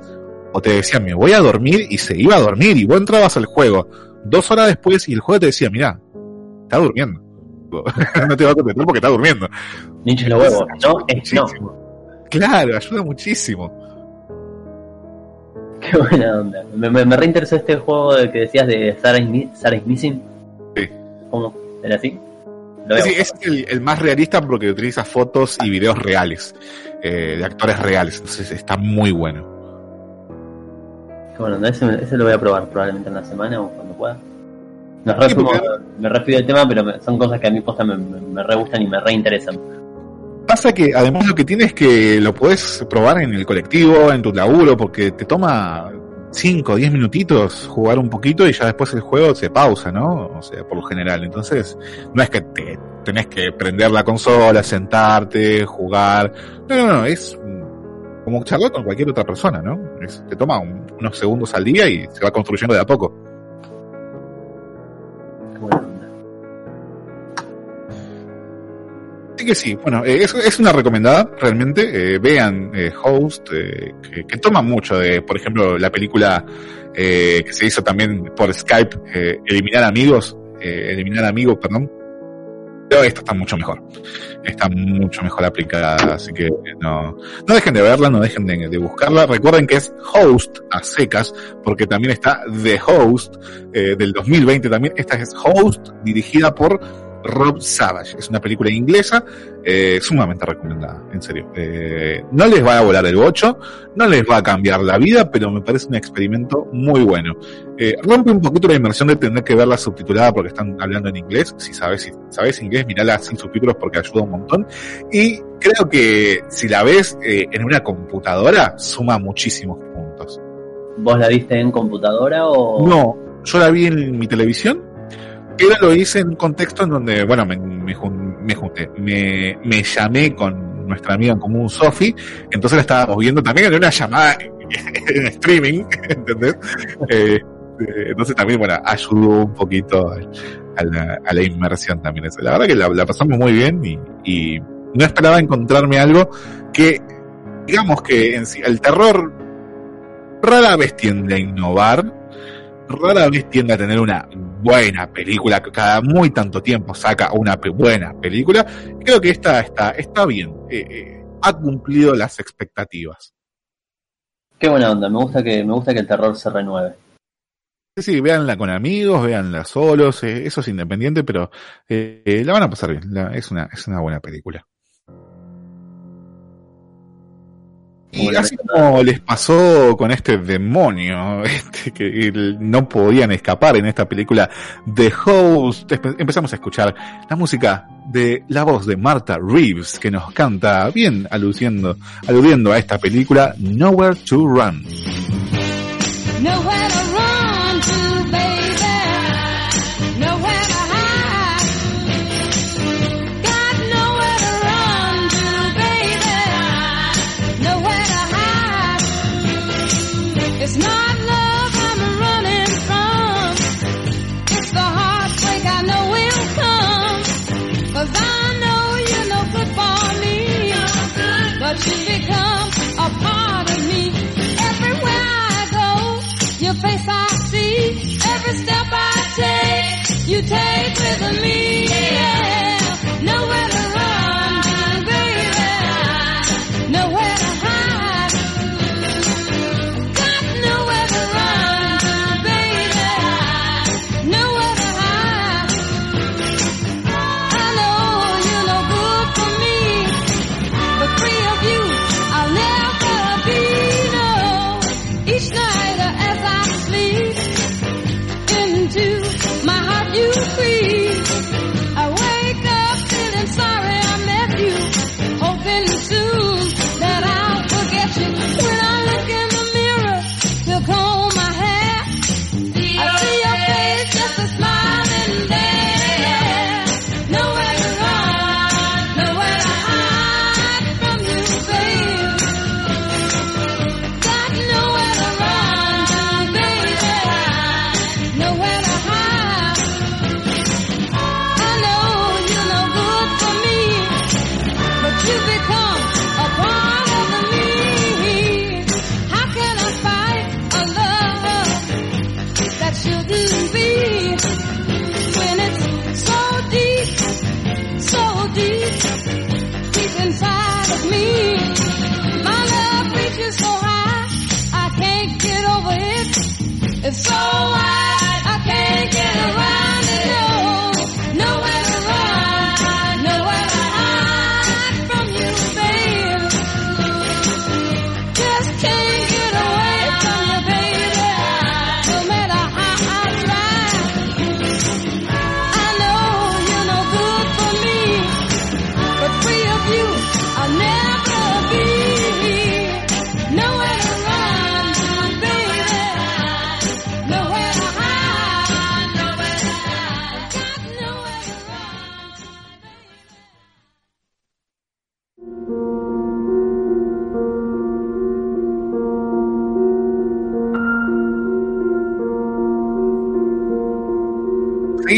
O te decía, me voy a dormir y se iba a dormir y vos entrabas al juego dos horas después y el juego te decía, mira, está durmiendo no te va a contestar porque está durmiendo. Ninja los huevos, no, es no. Claro, ayuda muchísimo. Qué buena onda. Me, me, reinteresó este juego que decías de Sarah is, Missing. Sí. ¿Cómo? ¿Era así? Sí, es el, más realista porque utiliza fotos y videos reales, eh, de actores reales, entonces está muy bueno. Qué bueno, ese, ese lo voy a probar probablemente en la semana o cuando pueda. Me, refiero al tema, pero son cosas que a mí posta me, me, re gustan y me reinteresan. Pasa que además lo que tienes es que lo puedes probar en el colectivo, en tu laburo, porque te toma 5 o 10 minutitos jugar un poquito y ya después el juego se pausa, ¿no? O sea, por lo general. Entonces, no es que te tenés que prender la consola, sentarte, jugar. No, no, no, es como charlar con cualquier otra persona, ¿no? te toma unos segundos al día y se va construyendo de a poco. Que sí, bueno, eh, es, una recomendada realmente. Eh, vean eh, Host, que, que, toma mucho de, por ejemplo, la película que se hizo también por Skype, Eliminar Amigos, Eliminar Amigos, perdón. Pero esta está mucho mejor. Está mucho mejor aplicada, así que no, no dejen de verla, no dejen de, de buscarla. Recuerden que es Host a secas, porque también está The Host del 2020 también. Esta es Host, dirigida por Rob Savage. Es una película inglesa eh, sumamente recomendada, en serio. Eh, no les va a volar el bocho, no les va a cambiar la vida, pero me parece un experimento muy bueno. Eh, rompe un poquito la inmersión de tener que verla subtitulada porque están hablando en inglés. Si sabes, si sabes inglés, mirala sin subtítulos porque ayuda un montón. Y creo que si la ves en una computadora, suma muchísimos puntos. ¿Vos la viste en computadora o...? No, yo la vi en mi televisión pero lo hice en un contexto en donde, bueno, me, me, junté, me, me, llamé con nuestra amiga en común, Sofi, entonces la estábamos viendo también en una llamada en streaming, ¿entendés? Eh, entonces también, bueno, ayudó un poquito a la, a la inmersión también. Eso. La verdad que la, pasamos muy bien y, y, no esperaba encontrarme algo que, digamos que en sí, el terror rara vez tiende a innovar, rara vez tiende a tener una buena película, cada muy tanto tiempo saca una buena película. Creo que esta está, está bien, eh, eh, ha cumplido las expectativas. Qué buena onda, me gusta que, me gusta que el terror se renueve. Sí, sí, véanla con amigos, véanla solos, eh, eso es independiente, pero la van a pasar bien, es, una, es una buena película. Y así como les pasó con este demonio, este, que no podían escapar en esta película The Host, empezamos a escuchar la música de la voz de Martha Reeves, que nos canta bien aludiendo, aludiendo a esta película Nowhere to Run. Nowhere take with me. So I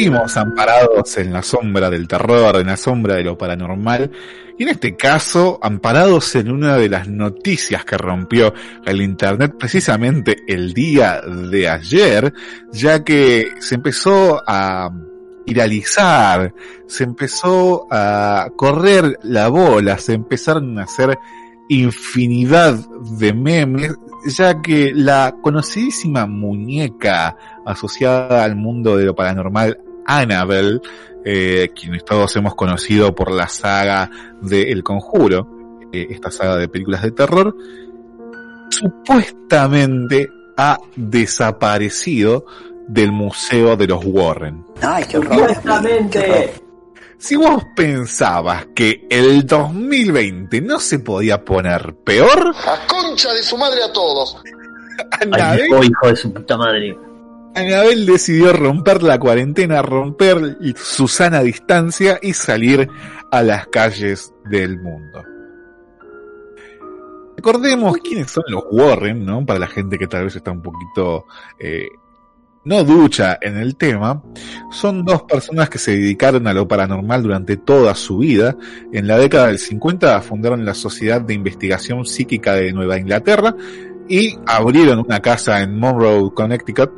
Seguimos amparados en la sombra del terror, en la sombra de lo paranormal, y en este caso, amparados en una de las noticias que rompió el Internet precisamente el día de ayer, ya que se empezó a viralizar, se empezó a correr la bola, se empezaron a hacer infinidad de memes, ya que la conocidísima muñeca asociada al mundo de lo paranormal, Annabelle, eh, quienes todos hemos conocido por la saga de El Conjuro, eh, esta saga de películas de terror, supuestamente ha desaparecido del Museo de los Warren. Ay, qué Supuestamente. Si vos pensabas que el 2020 no se podía poner peor, A concha de su madre a todos. Annabelle, Ay, hijo de su puta madre. Annabelle decidió romper la cuarentena, romper su sana distancia y salir a las calles del mundo. Recordemos quiénes son los Warren, ¿no? Para la gente que tal vez está un poquito eh, no ducha en el tema, son dos personas que se dedicaron a lo paranormal durante toda su vida. En la década del 50 fundaron la Sociedad de Investigación Psíquica de Nueva Inglaterra y abrieron una casa en Monroe, Connecticut,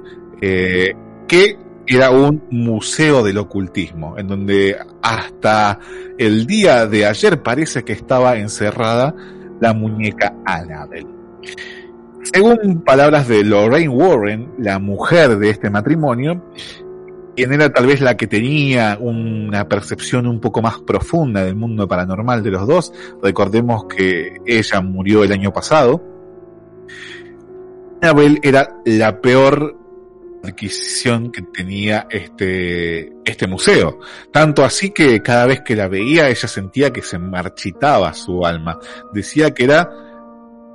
eh, que era un museo del ocultismo, en donde hasta el día de ayer parece que estaba encerrada la muñeca Annabelle. Según palabras de Lorraine Warren, la mujer de este matrimonio, quien era tal vez la que tenía una percepción un poco más profunda del mundo paranormal de los dos, recordemos que ella murió el año pasado, Annabelle era la peor adquisición que tenía este, este museo. Tanto así que cada vez que la veía ella sentía que se marchitaba su alma. Decía que era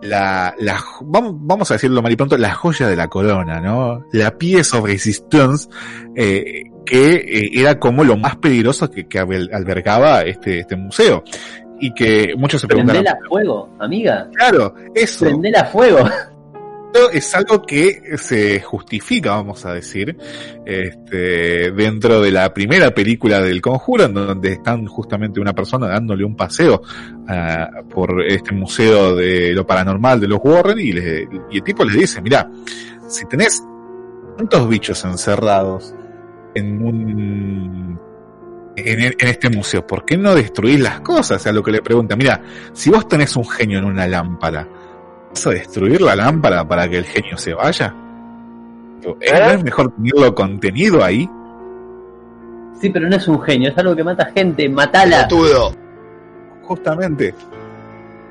la, la vamos, a decirlo mal y pronto, la joya de la corona, ¿no? La pieza of resistance, eh, que eh, era como lo más peligroso que, que albergaba este, este museo. Y que muchos se preguntan. Prendela a fuego, amiga. Claro, eso. Prendela a fuego. Es algo que se justifica, vamos a decir, este, dentro de la primera película del Conjuro, en donde están justamente una persona dándole un paseo uh, por este museo de lo paranormal de los Warren y, el tipo les dice, mira, si tenés tantos bichos encerrados en un en, este museo, ¿por qué no destruís las cosas? Sea, lo que le pregunta, mira, si vos tenés un genio en una lámpara, ¿vas a destruir la lámpara para que el genio se vaya? ¿No es mejor tenerlo contenido ahí? Sí, pero no es un genio, es algo que mata gente, matala. Justamente.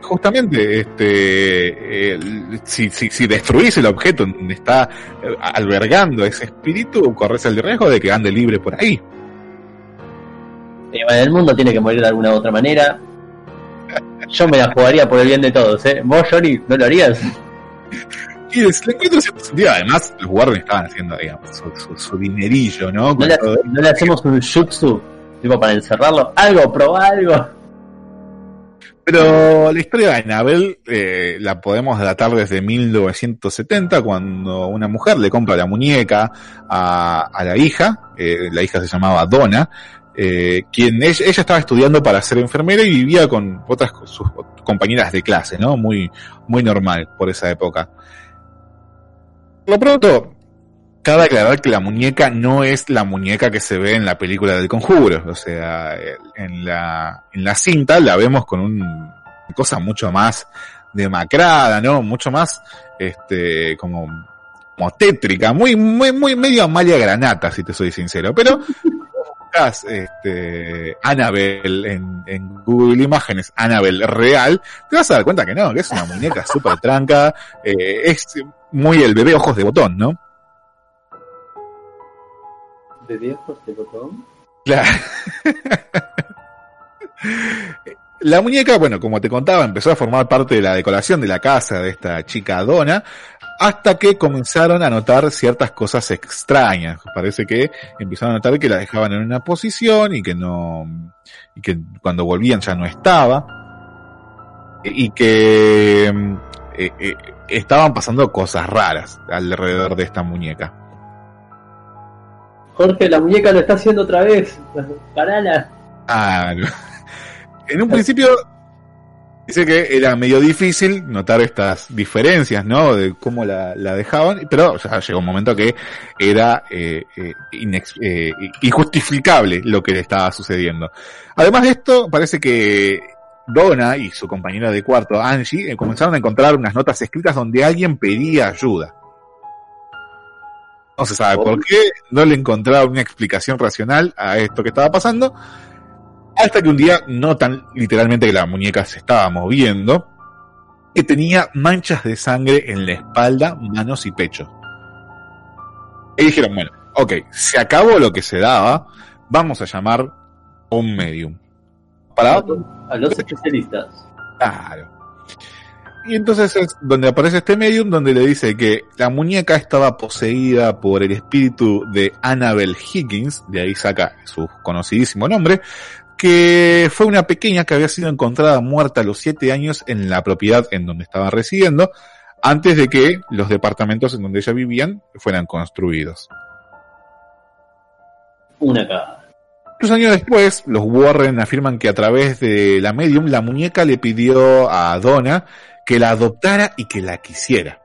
Justamente, este, eh, si, si, si destruís el objeto donde está eh, albergando ese espíritu, corres el riesgo de que ande libre por ahí. El mundo tiene que morir de alguna otra manera. Yo me la jugaría por el bien de todos, ¿eh? ¿Vos, Johnny, no lo harías? Y le encuentro cierto sentido. Además, los guardias estaban haciendo, digamos, su, su, su dinerillo, ¿no? ¿No le, ¿No le, hacemos un jutsu, tipo, para encerrarlo? Algo, probá algo. Pero la historia de Annabelle eh, la podemos datar desde 1970, cuando una mujer le compra la muñeca a, a la hija, eh, la hija se llamaba Donna, eh, quien ella, estaba estudiando para ser enfermera y vivía con otras sus compañeras de clase, ¿no? Muy, muy normal por esa época. Por lo pronto, cabe aclarar que la muñeca no es la muñeca que se ve en la película del conjuro. O sea, en la, en la cinta la vemos con un, una cosa mucho más demacrada, ¿no? Mucho más, este, como, como tétrica, muy, muy, muy medio Amalia Granata, si te soy sincero. Pero, este, Annabelle en, en, Google Imágenes, Annabelle real, te vas a dar cuenta que no, que es una muñeca súper tranca, eh, es muy el bebé ojos de botón, ¿no? ¿Bebé ojos de botón? Claro. La muñeca, bueno, como te contaba, empezó a formar parte de la decoración de la casa de esta chica Donna, hasta que comenzaron a notar ciertas cosas extrañas. Parece que empezaron a notar que la dejaban en una posición y que no, y que cuando volvían ya no estaba, y que eh, eh, estaban pasando cosas raras alrededor de esta muñeca. Jorge, la muñeca lo está haciendo otra vez. Parala. Ah, no. En un principio dice que era medio difícil notar estas diferencias, ¿no? De cómo la, la dejaban, pero ya llegó un momento que era eh, eh, inex, eh, injustificable lo que le estaba sucediendo. Además de esto, parece que Donna y su compañera de cuarto, Angie, eh, comenzaron a encontrar unas notas escritas donde alguien pedía ayuda. No se sabe por qué, no le encontraron una explicación racional a esto que estaba pasando, hasta que un día notan literalmente que la muñeca se estaba moviendo, que tenía manchas de sangre en la espalda, manos y pecho. Y dijeron, bueno, ok, se acabó lo que se daba, vamos a llamar a un medium. Para a los especialistas. Claro. Y entonces es donde aparece este medium donde le dice que la muñeca estaba poseída por el espíritu de Annabel Higgins, de ahí saca su conocidísimo nombre, que fue una pequeña que había sido encontrada muerta a los siete años en la propiedad en donde estaba residiendo, antes de que los departamentos en donde ella vivían fueran construidos. Una cara. Dos años después, los Warren afirman que a través de la medium, la muñeca le pidió a Donna que la adoptara y que la quisiera.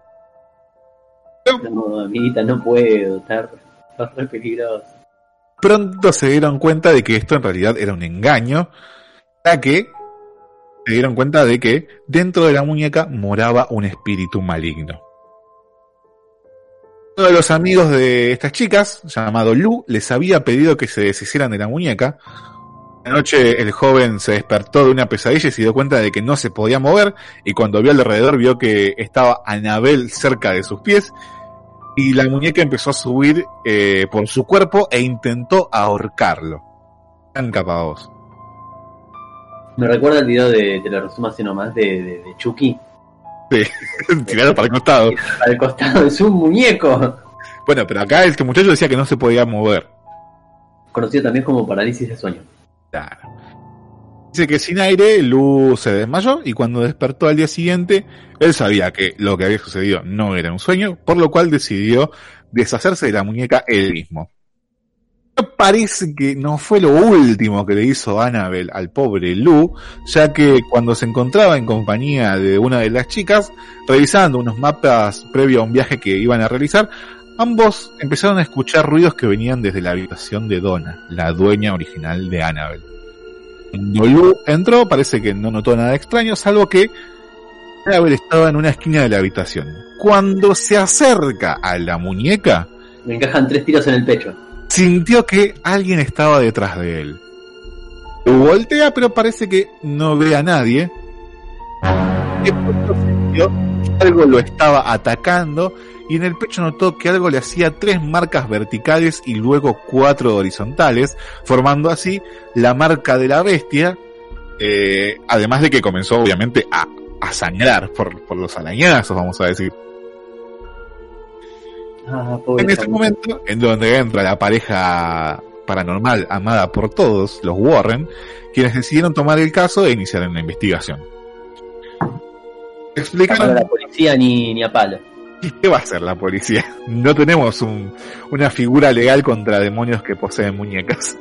No, amiguita, no puedo, está re peligroso. Pronto se dieron cuenta de que esto en realidad era un engaño, ya que se dieron cuenta de que dentro de la muñeca moraba un espíritu maligno. Uno de los amigos de estas chicas, llamado Lu, les había pedido que se deshicieran de la muñeca. Una noche el joven se despertó de una pesadilla y se dio cuenta de que no se podía mover y cuando vio alrededor vio que estaba Anabel cerca de sus pies y la muñeca empezó a subir eh, por su cuerpo e intentó ahorcarlo. Tan. Me recuerda el video de, te lo resumo así nomás, de, de, de Chucky. Sí, tirado para el costado. Al costado, es un muñeco. Bueno, pero acá este muchacho decía que no se podía mover. Conocido también como parálisis de sueño. Claro. Dice que sin aire, Lu se desmayó y cuando despertó al día siguiente, él sabía que lo que había sucedido no era un sueño, por lo cual decidió deshacerse de la muñeca él mismo. Parece que no fue lo último que le hizo Annabel al pobre Lu, ya que cuando se encontraba en compañía de una de las chicas, revisando unos mapas previo a un viaje que iban a realizar, ambos empezaron a escuchar ruidos que venían desde la habitación de Donna, la dueña original de Annabel. Cuando Lu entró, parece que no notó nada extraño, salvo que Annabel estaba en una esquina de la habitación. Cuando se acerca a la muñeca, Me encajan tres tiros en el pecho. sintió que alguien estaba detrás de él. Lu voltea, pero parece que no ve a nadie. De pronto sintió que algo lo estaba atacando y en el pecho notó que algo le hacía tres marcas verticales y luego cuatro horizontales, formando así la marca de la bestia, eh, además de que comenzó obviamente a, a sangrar por, por los arañazos, vamos a decir. Ah, En ese momento, en donde entra la pareja paranormal amada por todos, los Warren, quienes decidieron tomar el caso e iniciar una investigación. Explicaron la policía ni, ni a palo. qué va a hacer la policía. No tenemos un- una figura legal contra demonios que poseen muñecas.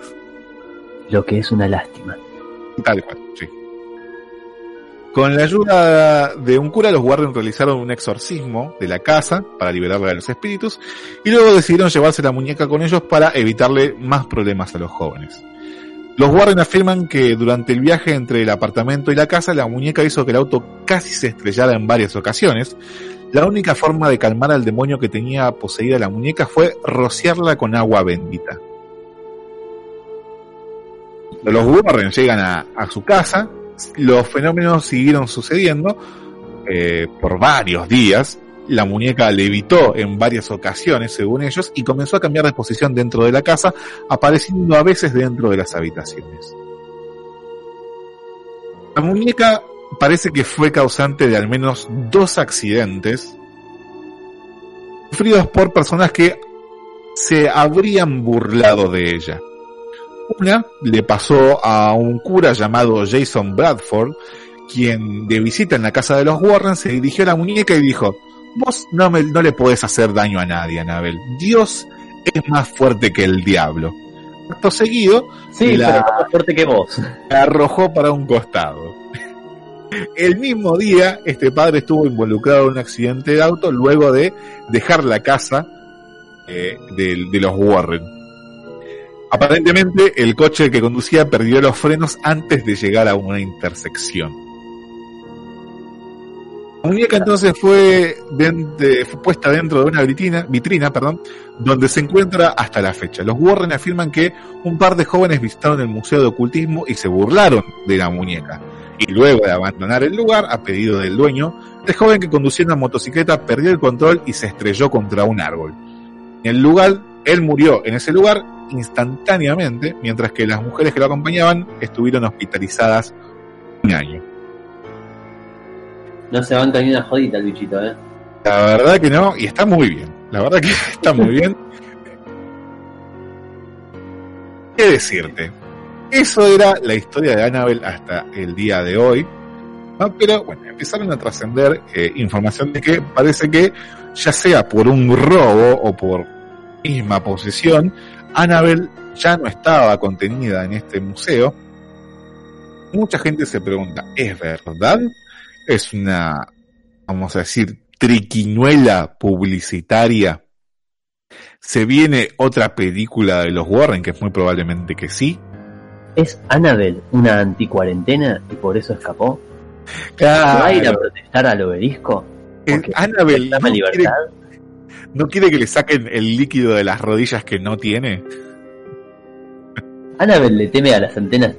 Lo que es una lástima. Tal cual, sí. Con la ayuda de un cura, los Warren realizaron un exorcismo de la casa para liberarla de los espíritus y luego decidieron llevarse la muñeca con ellos para evitarle más problemas a los jóvenes. Los Warren afirman que durante el viaje entre el apartamento y la casa, la muñeca hizo que el auto casi se estrellara en varias ocasiones. La única forma de calmar al demonio que tenía poseída la muñeca fue rociarla con agua bendita. Los Warren llegan a, a su casa, los fenómenos siguieron sucediendo eh, por varios días. La muñeca levitó en varias ocasiones, según ellos, y comenzó a cambiar de posición dentro de la casa, apareciendo a veces dentro de las habitaciones. La muñeca parece que fue causante de al menos dos accidentes sufridos por personas que se habrían burlado de ella. Una le pasó a un cura llamado Jason Bradford, quien de visita en la casa de los Warren se dirigió a la muñeca y dijo, vos no, me, no le podés hacer daño a nadie, Anabel. Dios es más fuerte que el diablo. Acto seguido, Sí, la pero más fuerte que vos. la arrojó para un costado. El mismo día, este padre estuvo involucrado en un accidente de auto luego de dejar la casa eh, de, los Warren. Aparentemente, el coche que conducía perdió los frenos antes de llegar a una intersección. La muñeca entonces de- fue puesta dentro de una vitrina, vitrina perdón, donde se encuentra hasta la fecha. Los Warren afirman que un par de jóvenes visitaron el Museo de Ocultismo y se burlaron de la muñeca. Y luego de abandonar el lugar, a pedido del dueño, el joven que conducía una motocicleta perdió el control y se estrelló contra un árbol. En el lugar, él murió en ese lugar instantáneamente, mientras que las mujeres que lo acompañaban estuvieron hospitalizadas un año. No se banca ni una jodita el bichito, eh. La verdad que no, y está muy bien. La verdad que está muy bien. ¿Qué decirte? Eso era la historia de Annabelle hasta el día de hoy. ¿no? Pero bueno, empezaron a trascender eh, información de que parece que, ya sea por un robo o por misma posesión, Annabelle ya no estaba contenida en este museo. Mucha gente se pregunta, ¿es verdad? Es una, vamos a decir, triquiñuela publicitaria? ¿Se viene otra película de los Warren? Que es muy probablemente que sí. ¿Es Annabelle una anticuarentena y por eso escapó? Claro. ¿Va a ir a protestar al obelisco? Eh, Annabelle no quiere, libertad. no quiere que le saquen el líquido de las rodillas que no tiene. ¿Annabelle le teme a las antenas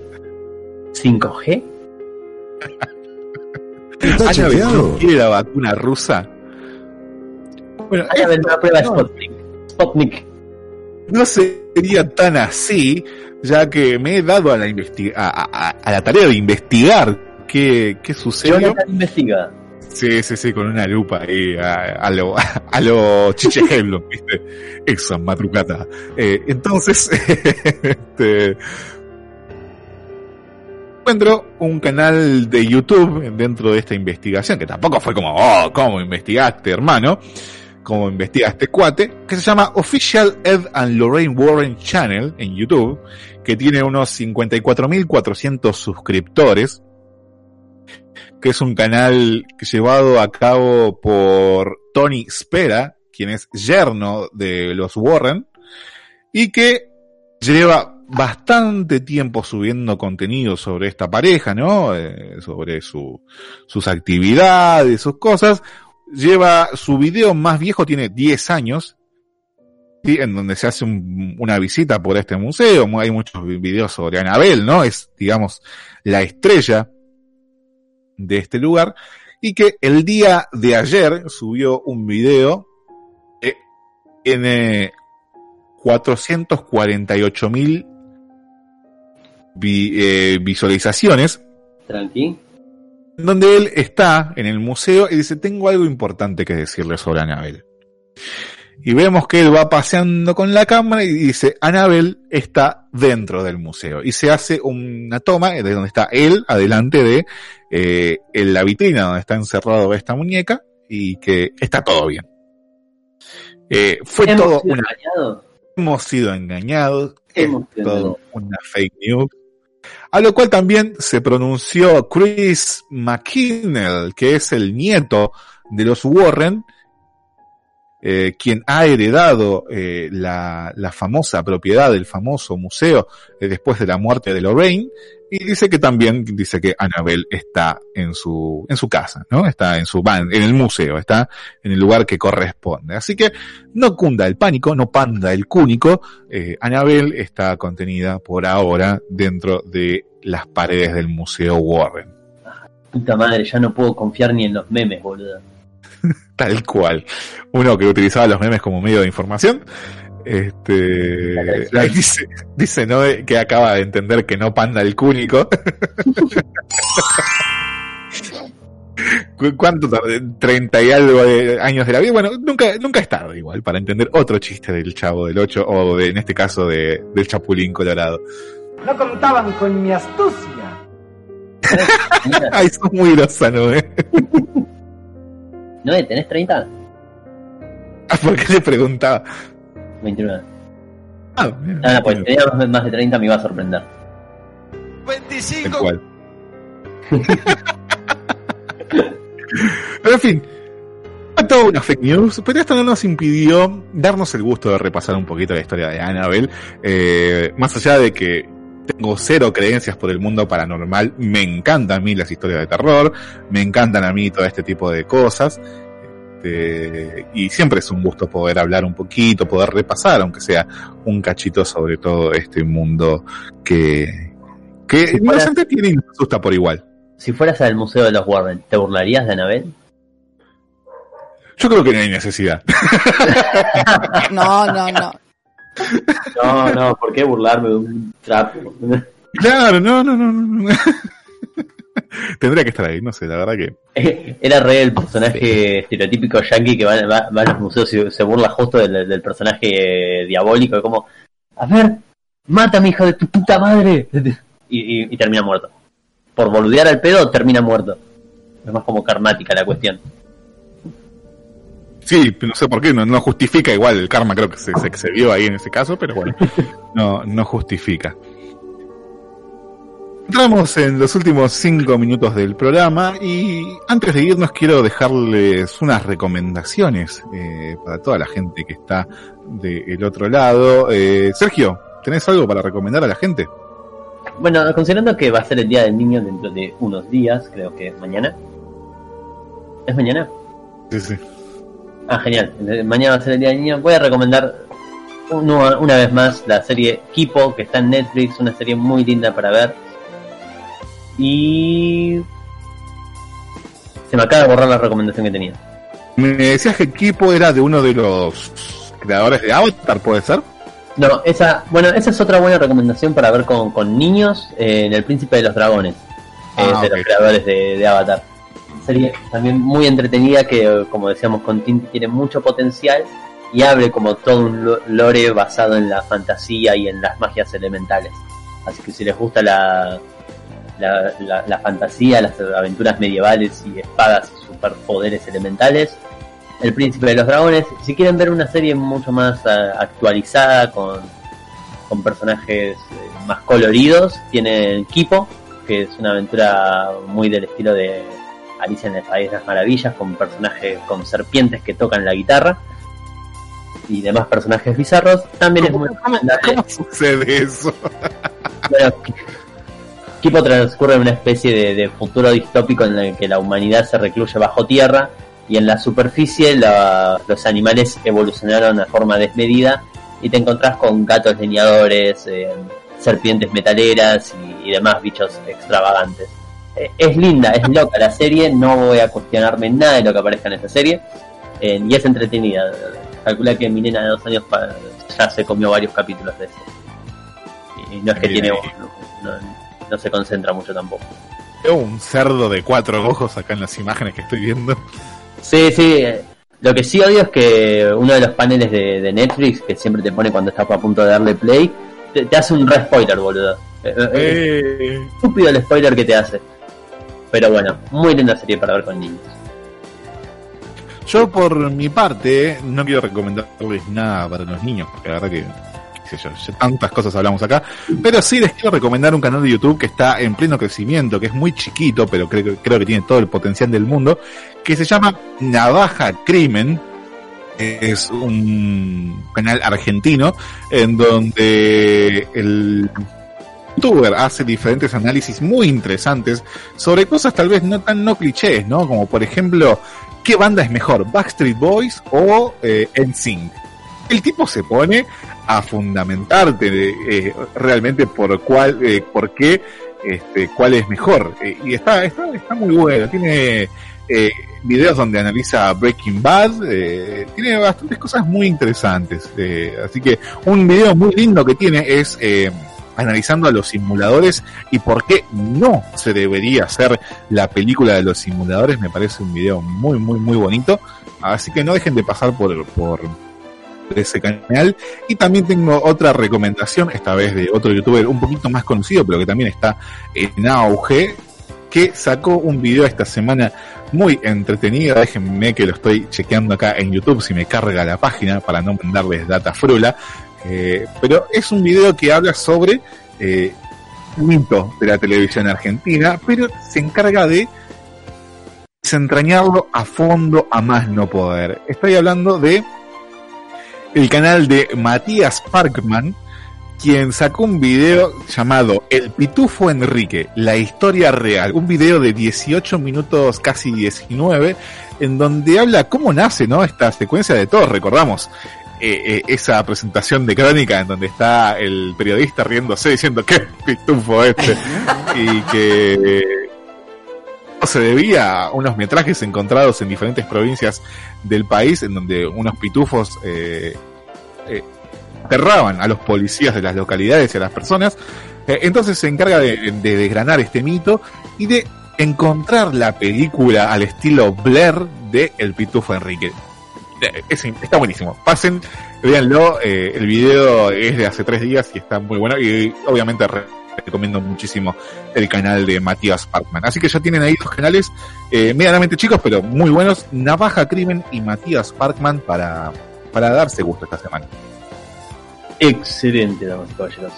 5G? Annabelle no quiere la vacuna rusa. Bueno, Annabelle no aprueba Sputnik. Sputnik. No sería tan así, ya que me he dado a la, a, a- a- a la tarea de investigar qué, qué sucedió. Investiga. Sí, sí, sí, con una lupa ahí a, a lo, a lo Chiche Heblon, ¿viste? Esa madrugada. Eh, entonces, este, encuentro un canal de YouTube dentro de esta investigación, que tampoco fue como, oh, ¿cómo investigaste, hermano? ¿Cómo investigaste, cuate? Que se llama Official Ed and Lorraine Warren Channel en YouTube, que tiene unos 54.400 suscriptores, que es un canal llevado a cabo por Tony Spera, quien es yerno de los Warren, y que lleva bastante tiempo subiendo contenido sobre esta pareja, ¿no? Eh, sobre su, sus actividades, sus cosas. Lleva, su video más viejo tiene 10 años, ¿sí? en donde se hace un- una visita por este museo. Mu- Hay muchos vi- videos sobre Anabel, ¿no? Es, digamos, la estrella de este lugar. Y que el día de ayer subió un video en eh, 448 mil eh, visualizaciones Tranqui. Donde él está en el museo y dice, tengo algo importante que decirle sobre Anabel. Y vemos que él va paseando con la cámara y dice, Anabel está dentro del museo. Y se hace una toma de donde está él, adelante de eh, en la vitrina donde está encerrado esta muñeca y que está todo bien. Eh, fue Hemos todo sido una... Hemos sido engañados. Hemos sido todo una fake news. A lo cual también se pronunció Chris McKinnell, que es el nieto de los Warren, eh, quien ha heredado eh, la, la famosa propiedad del famoso museo eh, después de la muerte de Lorraine, y dice que también dice que Annabelle está en su, en su casa, ¿no? Está en su en el museo, está en el lugar que corresponde. Así que no cunda el pánico, no panda el cúnico, eh, Annabelle está contenida por ahora dentro de las paredes del Museo Warren. Puta madre, ya no puedo confiar ni en los memes, boludo. Tal cual. Uno que utilizaba los memes como medio de información. Este, ahí dice, dice ¿no? que acaba de entender que no panda el cúnico. ¿Cu- ¿Cuánto tardé? 30 y algo de años de la vida. Bueno, nunca, nunca es tarde igual para entender otro chiste del chavo del 8 o de, en este caso de, del chapulín colorado. No contaban con mi astucia. Ay, sos muy grosano, ¿eh? ¿No? ¿Tenés 30? Ah, ¿Por qué le preguntaba? 29. Ah, Ah, no, pues si tenía más- de 30 me iba a sorprender. Tal cual. Pero en fin, fue toda una fake news, pero esto no nos impidió darnos el gusto de repasar un poquito la historia de Annabelle. Eh, más allá de que tengo cero creencias por el mundo paranormal, me encantan a mí las historias de terror, me encantan a mí todo este tipo de cosas. Este, y siempre es un gusto poder hablar un poquito, poder repasar, aunque sea un cachito sobre todo este mundo que, que Si nos fuera- entretiene y nos asusta por igual. Si fueras al Museo de los Warren, ¿te burlarías de Anabel? Yo creo que no hay necesidad. No, no, no. No, no, ¿por qué burlarme de un trapo? Claro, no, no, no, no. Tendría que estar ahí, no sé, la verdad que. Era re el personaje estereotípico yankee que va, va- va a los museos y se burla justo del, del personaje diabólico, como, a ver, mátame hija de tu puta madre. Y, y- y termina muerto. Por boludear al pedo, termina muerto. Es más como karmática la cuestión. Sí, no sé por qué, no, no justifica igual el karma, creo que se, se excedió ahí en ese caso, pero bueno, no, no justifica. Entramos en los últimos cinco minutos del programa y antes de irnos quiero dejarles unas recomendaciones eh, para toda la gente que está del otro lado. Eh, Sergio, ¿tenés algo para recomendar a la gente? Bueno, considerando que va a ser el Día del Niño dentro de unos días, creo que mañana. ¿Es mañana? Sí, sí. Ah, genial. Mañana va a ser el Día del Niño. Voy a recomendar uno- una vez más la serie Kipo, que está en Netflix, una serie muy linda para ver. Y... Se me acaba de borrar la recomendación que tenía. Me decías que Kipo era de uno de los creadores de Avatar, ¿puede ser? No, esa, bueno, esa es otra buena recomendación para ver con, con niños eh, en El Príncipe de los Dragones, Ah, de los creadores de, de Avatar. Serie también muy entretenida que, como decíamos, con Tinti tiene mucho potencial y abre como todo un lo- lore basado en la fantasía y en las magias elementales. Así que si les gusta la, la, la- la fantasía, las aventuras medievales y espadas y superpoderes elementales, el Príncipe de los Dragones. Si quieren ver una serie mucho más actualizada, con, con personajes eh, más coloridos, tienen Kipo, que es una aventura muy del estilo de Alicia en el País de las Maravillas, con personajes con serpientes que tocan la guitarra y demás personajes bizarros. También es muy recomendable. ¿Cómo sucede eso? Bueno, Kipo transcurre en una especie de, de futuro distópico en el que la humanidad se recluye bajo tierra y en la superficie la- los animales evolucionaron de forma desmedida y te encontrás con gatos leñadores, eh, serpientes metaleras y, y demás bichos extravagantes. Eh, es linda, es loca la serie, no voy a cuestionarme nada de lo que aparezca en esa serie eh, y es entretenida. Calcula que mi nena de dos años ya se comió varios capítulos de eso. Y no es que Bien tiene ahí. no, no se concentra mucho tampoco. Veo un cerdo de cuatro ojos acá en las imágenes que estoy viendo. Sí, sí. eh, Lo que sí odio es que uno de los paneles de, de Netflix, que siempre te pone cuando estás a punto de darle play, te, te hace un re spoiler, boludo. Eh, Estúpido el spoiler que te hace. Pero bueno, muy linda serie para ver con niños. Yo por mi parte no quiero recomendarles nada para los niños, porque la verdad que, qué sé yo, tantas cosas hablamos acá, pero sí les quiero recomendar un canal de YouTube que está en pleno crecimiento, que es muy chiquito, pero creo, creo que tiene todo el potencial del mundo, que se llama Navaja Crimen. Es un canal argentino en donde el youtuber hace diferentes análisis muy interesantes sobre cosas tal vez no tan no clichés, ¿no? Como por ejemplo, ¿qué banda es mejor? ¿Backstreet Boys o eh, NSYNC? El tipo se pone a fundamentarte eh, realmente por cuál, eh, por qué, este, cuál es mejor. Eh, y está, está, está muy bueno. Tiene eh, videos donde analiza Breaking Bad. tiene bastantes cosas muy interesantes. así que un video muy lindo que tiene es analizando a los simuladores y por qué no se debería hacer la película de los simuladores. Me parece un video muy, muy, muy bonito. Así que no dejen de pasar por, por ese canal. Y también tengo otra recomendación, esta vez de otro youtuber un poquito más conocido, pero que también está en auge, que sacó un video esta semana muy entretenido. Déjenme que lo estoy chequeando acá en YouTube si me carga la página para no mandarles data frula. Eh, pero es un video que habla sobre eh, mito de la televisión argentina, pero se encarga de desentrañarlo a fondo a más no poder. Estoy hablando de el canal de Matías Parkman, quien sacó un video llamado El Pitufo Enrique, la historia real, un video de 18 minutos, casi 19, en donde habla cómo nace, ¿no? Esta secuencia de todos, recordamos. Eh, eh, esa presentación de crónica en donde está el periodista riéndose diciendo qué pitufo este y que se debía a unos metrajes encontrados en diferentes provincias del país en donde unos pitufos eh, eh, aterraban a los policías de las localidades y a las personas. Eh, entonces se encarga de, de desgranar este mito y de encontrar la película al estilo Blair de El Pitufo Enrique. Eh, es- está buenísimo. Pasen, véanlo. eh, el video es de hace tres días y está muy bueno. Y obviamente re- recomiendo muchísimo el canal de Matías Parkman. Así que ya tienen ahí dos canales eh, medianamente chicos, pero muy buenos. Navaja Crimen y Matías Parkman para, para darse gusto esta semana. Excelente, damas y caballeros.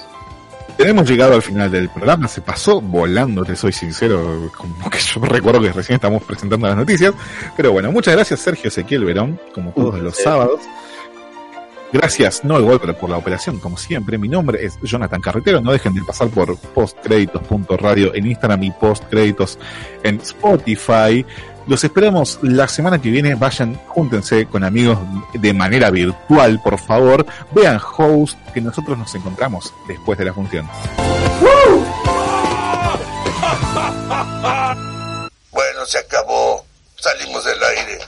Hemos llegado al final del programa, se pasó volando, te soy sincero, como que yo recuerdo que recién estamos presentando las noticias, pero bueno, muchas gracias Sergio Ezequiel Verón, como todos los sábados. Gracias, no igual, pero por la operación, como siempre. Mi nombre es Jonathan Carretero. No dejen de pasar por postcréditos.radio en Instagram y postcréditos en Spotify. Los esperamos la semana que viene. Vayan, júntense con amigos de manera virtual, por favor. Vean host que nosotros nos encontramos después de la función. Bueno, se acabó. Salimos del aire.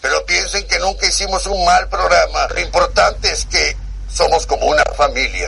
Pero piensen que nunca hicimos un mal programa. Lo importante es que somos como una familia.